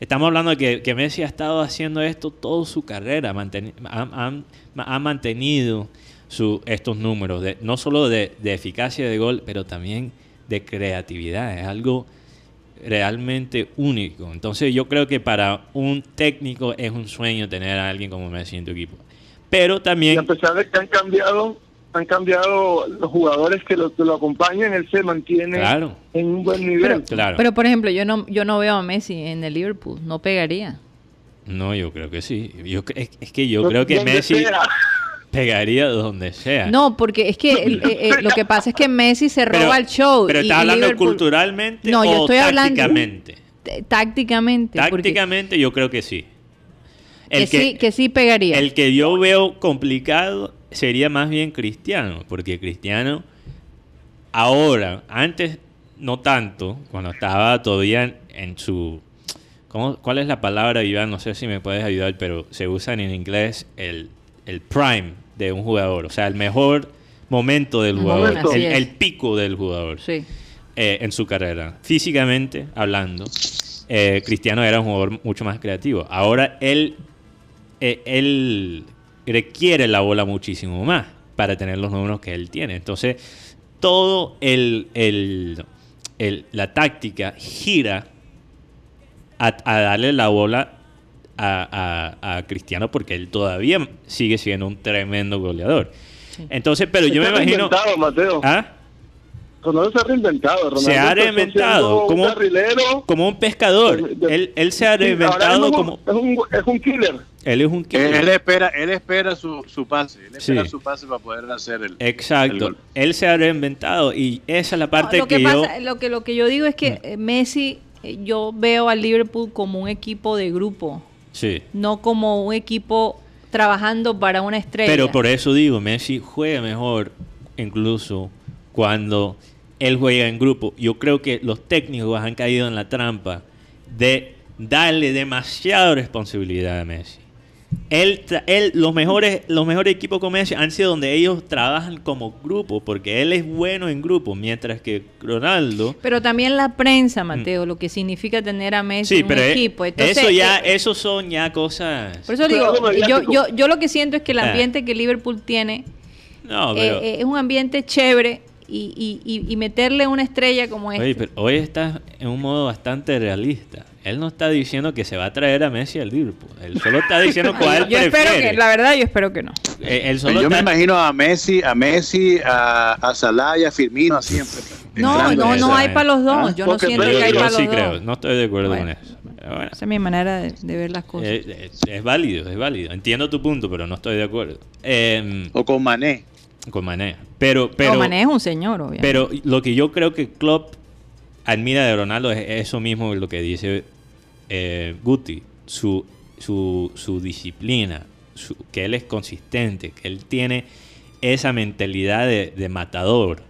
Estamos hablando de que, que Messi ha estado haciendo esto toda su carrera. ha, ha- ha mantenido su, estos números, de, no solo de, de eficacia de gol, pero también de creatividad. Es algo realmente único. Entonces yo creo que para un técnico es un sueño tener a alguien como Messi en tu equipo. Pero Y a también... pesar de que han cambiado, han cambiado los jugadores que lo, que lo acompañan, él se mantiene Claro. en un buen nivel. Claro. Pero por ejemplo, yo no, yo no veo a Messi en el Liverpool, no pegaría. No, yo creo que sí. Yo, es, es que yo No- creo que Messi sea. Pegaría donde sea. No, porque es que el- eh, eh, lo que pasa es que Messi se Pero- roba el show. Pero estás hablando Liverpool- culturalmente No, yo o estoy hablando- tácticamente. Tácticamente. porque Tácticamente yo creo que sí. que, sí, que sí pegaría. El que yo veo complicado sería más bien Cristiano, porque Cristiano ahora, antes no tanto, cuando estaba todavía en, en su... ¿cómo- ¿Cuál es la palabra, Iván? No sé si me puedes ayudar, pero se usa en inglés el, el prime de un jugador, o sea, el mejor momento del jugador, el pico del jugador Sí. eh, en su carrera. Físicamente hablando, eh, Cristiano era un jugador mucho más creativo. Ahora él, eh, él requiere la bola muchísimo más para tener los números que él tiene. Entonces, todo el, el- el- la táctica gira a, a darle la bola a, a- a Cristiano porque él todavía sigue siendo un tremendo goleador. Entonces, pero yo me imagino... reinventado, Mateo. ¿Ah? Ronaldo se ha reinventado. Ronaldo Se ha reinventado como, un carrilero. como un pescador. Él, él se ha reinventado como... Es un, es un killer. Él es un Él, él espera, él espera su, su pase, él espera Sí. su pase para poder hacer el, el Exacto. gol. Él se ha reinventado y esa es la parte lo que, que, yo... Mm. pasa, lo que lo que yo digo es que eh, Messi, eh, yo veo al Liverpool como un equipo de grupo, Sí. no como un equipo trabajando para una estrella. Pero por eso digo, Messi juega mejor incluso cuando él juega en grupo. Yo creo que los técnicos han caído en la trampa de darle demasiada responsabilidad a Messi. Él, tra- él, los mejores, los mejores equipos con Messi han sido donde ellos trabajan como grupo, porque él es bueno en grupo, mientras que Ronaldo Pero también la prensa, Mateo, lo que significa tener a Messi Mm. Sí, en un eh, equipo. Entonces, eso ya, eh, eso son ya cosas. por eso digo, yo, yo, yo lo que siento es que el Ah. ambiente que Liverpool tiene No, eh, pero, eh, es un ambiente chévere y, y- y- y meterle una estrella como esta. oye, pero hoy está en un modo bastante realista. Él no está diciendo que se va a traer a Messi al Liverpool. Él solo está diciendo cuál yo espero que, la verdad, yo espero que no. Eh, Él solo Yo me está- imagino a Messi, a Messi, a, a Salah y a Firmino siempre. No, entrando no, en no esa- hay para los dos. Ah, yo no siento yo, que hay para sí los creo, dos. no estoy de acuerdo Bueno. con eso. Bueno, Esa es mi manera de, de ver las cosas. eh, eh, es válido, es válido. Entiendo tu punto, pero no estoy de acuerdo. Eh, O con Mané. Con Mané. Pero, pero, no, Mané es un señor, obviamente. Pero lo que yo creo que Klopp admira de Ronaldo es eso mismo lo que dice eh, Guti, su, su, su disciplina, su- que él es consistente, que él tiene esa mentalidad de, de matador,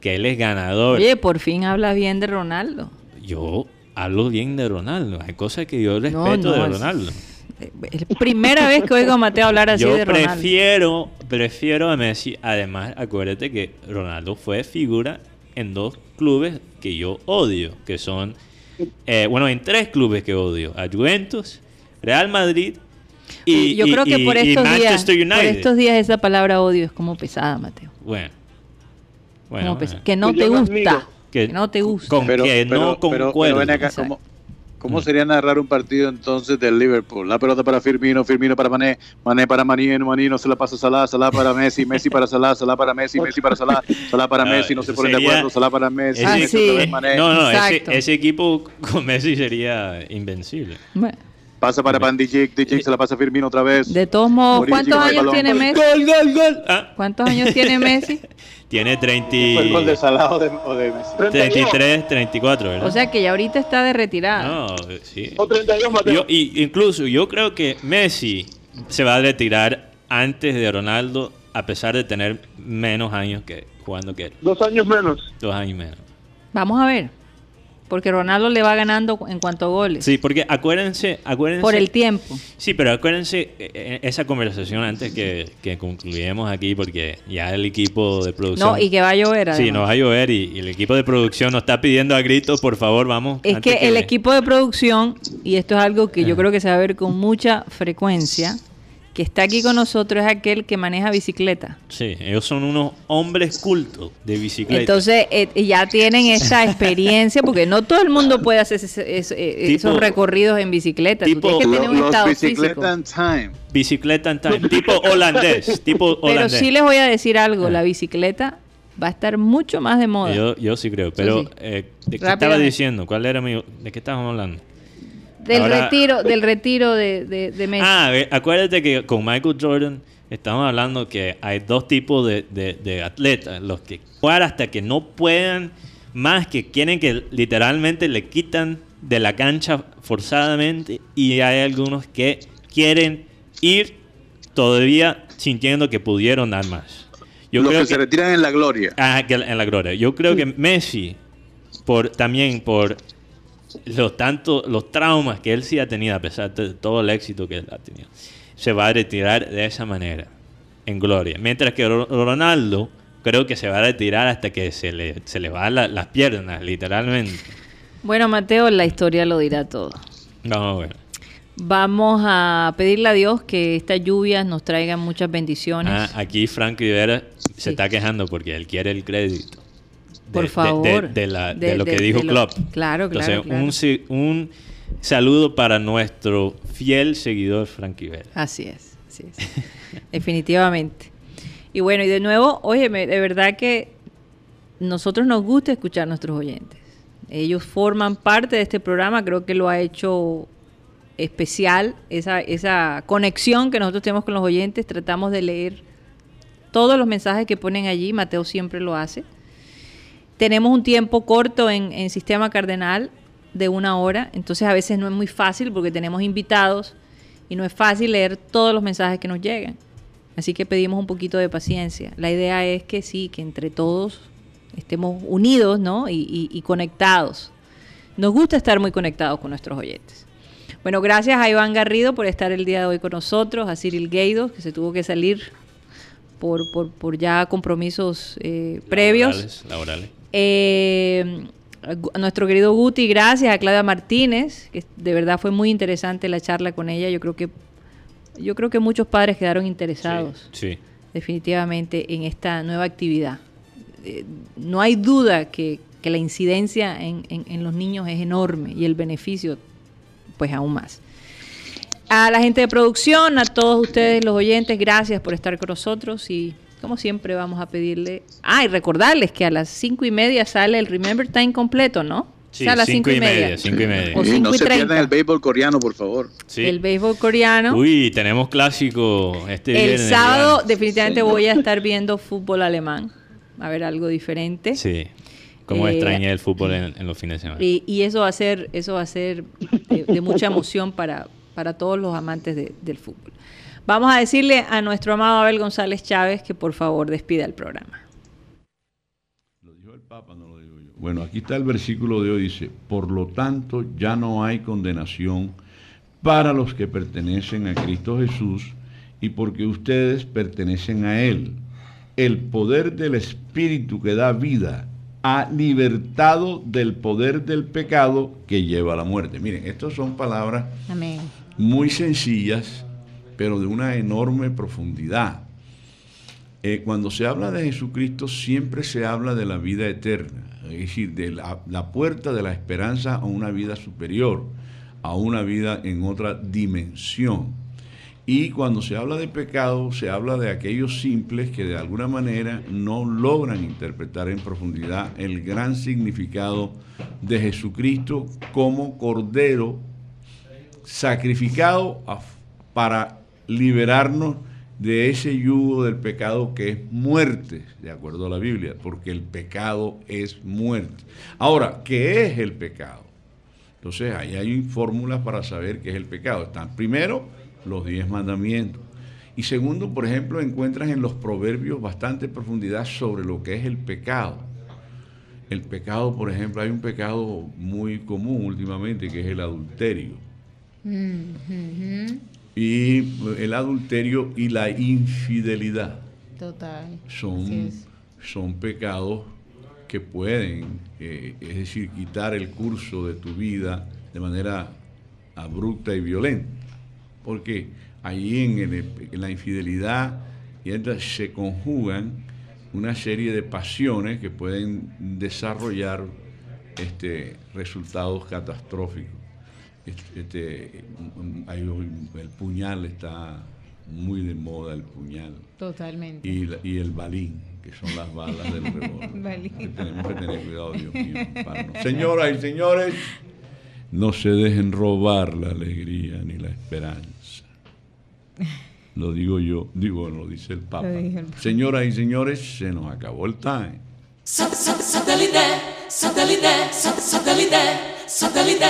que él es ganador. Oye, por fin habla bien de Ronaldo. Yo hablo bien de Ronaldo, hay cosas que yo respeto no, de Ronaldo. Es la primera vez que oigo a Mateo hablar así Yo de Ronaldo. prefiero, prefiero a Messi. Además, acuérdate que Ronaldo fue figura en dos clubes que yo odio, que son, eh, bueno, en tres clubes que odio: a Juventus, Real Madrid y, Yo y- creo que por y estos, días, por estos días esa palabra odio es como pesada, Mateo. Bueno, que no te yo gusta. Que, Que- no te gusta. con Pero, que pero- no pero- pero concuerdo. ven acá, Exacto. ¿Cómo, cómo sería narrar un partido entonces del Liverpool? La pelota para Firmino, Firmino para Mané, Mané para Manino, Manino se la pasa a Salah, Salah para Messi, Messi para Salah, Salah para Messi, Messi para Salah, Salah para No, Messi, no se ponen de acuerdo, Salah para Messi, Ah, Messi otra vez Mané, no, no, ese, Exacto. ese equipo con Messi sería invencible. Bueno, pasa para Van Dijk, Dijk se la pasa a Firmino otra vez. de todos modos, Buenísimo ¿cuántos años tiene Messi? ¡Gol, gol, gol! Ah, ¿Cuántos años tiene Messi? tiene 30 ¿Fue el gol de Salah o de, o de Messi? 33, 34, ¿verdad? O sea que ya ahorita está de retirada. No, sí. O 32, Mateo. Yo, y, incluso yo creo que Messi se va a retirar antes de Ronaldo, a pesar de tener menos años que jugando que él. Dos años menos. Dos años menos. Vamos a ver. Porque Ronaldo le va ganando en cuanto a goles. Sí, porque acuérdense, acuérdense. por el tiempo. Sí, pero acuérdense eh, eh, esa conversación antes que, que concluyamos aquí, porque ya el equipo de producción. No, y que va a llover. Sí, además. nos va a llover y, y el equipo de producción nos está pidiendo a gritos, por favor, vamos. Es que el equipo de producción, y esto es algo que yo creo que se va a ver con mucha frecuencia, que está aquí con nosotros es aquel que maneja bicicleta. Sí, ellos son unos hombres cultos de bicicleta. Entonces eh, ya tienen esa experiencia, porque no todo el mundo puede hacer ese- ese- eh, Tipo- esos recorridos en bicicleta. Tú tipo- tienes que Lo- tener un los estado bicicleta en time. Bicicleta en time, tipo holandés, tipo Pero holandés. sí les voy a decir algo, Ah. la bicicleta va a estar mucho más de moda. Yo, yo sí creo, pero sí. eh, ¿de qué estaba diciendo? ¿Cuál era mi... ¿De qué estábamos hablando? Del ahora- retiro, del retiro de, de, de Messi. Ah, ve- acuérdate que con Michael Jordan estamos hablando que hay dos tipos de, de- de atletas, los que juegan hasta que no puedan más, que quieren que literalmente le quitan de la cancha forzadamente y hay algunos que quieren ir todavía sintiendo que pudieron dar más. Yo los creo que, se retiran en la gloria. Ah, que en la gloria. Yo creo que Messi, por también por los tantos los traumas que él sí ha tenido, a pesar de todo el éxito que él ha tenido, se va a retirar de esa manera, en gloria. Mientras que Ro- Ronaldo creo que se va a retirar hasta que se le, se le van la- las piernas, literalmente. Bueno, Mateo, la historia lo dirá todo. No, bueno. Vamos a pedirle a Dios que estas lluvias nos traigan muchas bendiciones. Ah, aquí Frank Rivera se está quejando porque él quiere el crédito. Por de- favor. De, de la- De- de lo que dijo lo- Klopp. claro, claro, Entonces, claro. Un, un saludo para nuestro fiel seguidor Frankie Vela. Así es, así es. Definitivamente. Y bueno, y de nuevo, óyeme, de verdad que nosotros nos gusta escuchar a nuestros oyentes. Ellos forman parte de este programa, creo que lo ha hecho especial, esa, esa conexión que nosotros tenemos con los oyentes, tratamos de leer todos los mensajes que ponen allí, Mateo siempre lo hace. Tenemos un tiempo corto en, en Sistema Cardenal de una hora, entonces a veces no es muy fácil porque tenemos invitados y no es fácil leer todos los mensajes que nos llegan. Así que pedimos un poquito de paciencia. La idea es que sí, que entre todos estemos unidos ¿no? y, y- y conectados. Nos gusta estar muy conectados con nuestros oyentes. Bueno, gracias a Iván Garrido por estar el día de hoy con nosotros, a Cyril Gueidos, que se tuvo que salir por, por, por ya compromisos eh, previos. Laborales, laborales. Eh, a a nuestro querido Guti, gracias a Claudia Martínez, que de verdad fue muy interesante la charla con ella. Yo creo que yo creo que muchos padres quedaron interesados Sí. definitivamente en esta nueva actividad. Eh, no hay duda que, que la incidencia en, en- en los niños es enorme y el beneficio pues aún más. A la gente de producción, a todos ustedes los oyentes, gracias por estar con nosotros y como siempre vamos a pedirle... Ah, y recordarles que a las cinco y media sale el Remember Time completo, ¿no? Sí, O sea, a las cinco y media, cinco y media. O Sí, cinco no y se treinta. pierdan el béisbol coreano, por favor. Sí. El béisbol coreano. Uy, tenemos clásico este el viernes. sábado definitivamente voy a estar viendo fútbol alemán. A ver algo diferente. Sí. Como Eh, extrañé el fútbol en, en los fines de semana. Y, y eso va a ser, eso va a ser de, de mucha emoción para, para todos los amantes de- del fútbol. Vamos a decirle a nuestro amado Abel González Chávez que por favor despida el programa. Bueno, aquí está el versículo de hoy, dice, por lo tanto ya no hay condenación para los que pertenecen a Cristo Jesús y porque ustedes pertenecen a Él. El poder del Espíritu que da vida ha libertado del poder del pecado que lleva a la muerte. Miren, estas son palabras Amén. muy sencillas, pero de una enorme profundidad. Eh, cuando se habla de Jesucristo siempre se habla de la vida eterna, es decir, de la, puerta de la esperanza a una vida superior, a una vida en otra dimensión. Y cuando se habla de pecado, se habla de aquellos simples que de alguna manera no logran interpretar en profundidad el gran significado de Jesucristo como Cordero sacrificado para liberarnos de ese yugo del pecado que es muerte, de acuerdo a la Biblia, porque el pecado es muerte. Ahora, ¿qué es el pecado? Entonces, ahí hay fórmulas para saber qué es el pecado. Están primero los diez mandamientos. Y segundo, por ejemplo, encuentras en los proverbios bastante profundidad sobre lo que es el pecado. El pecado, por ejemplo, hay un pecado muy común últimamente que es el adulterio. Y el adulterio y la infidelidad Total. son, son pecados que pueden, eh, es decir, quitar el curso de tu vida de manera abrupta y violenta. Porque ahí en, el- en la infidelidad y entonces se conjugan una serie de pasiones que pueden desarrollar este, resultados catastróficos. Este, hay un- el puñal está muy de moda, el puñal. Totalmente. Y, la- y el balín, que son las balas del revólver. Que tenemos que tener cuidado, Dios mío. no- Señoras y señores, no se dejen robar la alegría ni la esperanza. Lo digo yo, digo, lo dice el Papa. El Papa. Señoras y señores, se nos acabó el time. Satellite, satellite, satellite, satellite, satellite.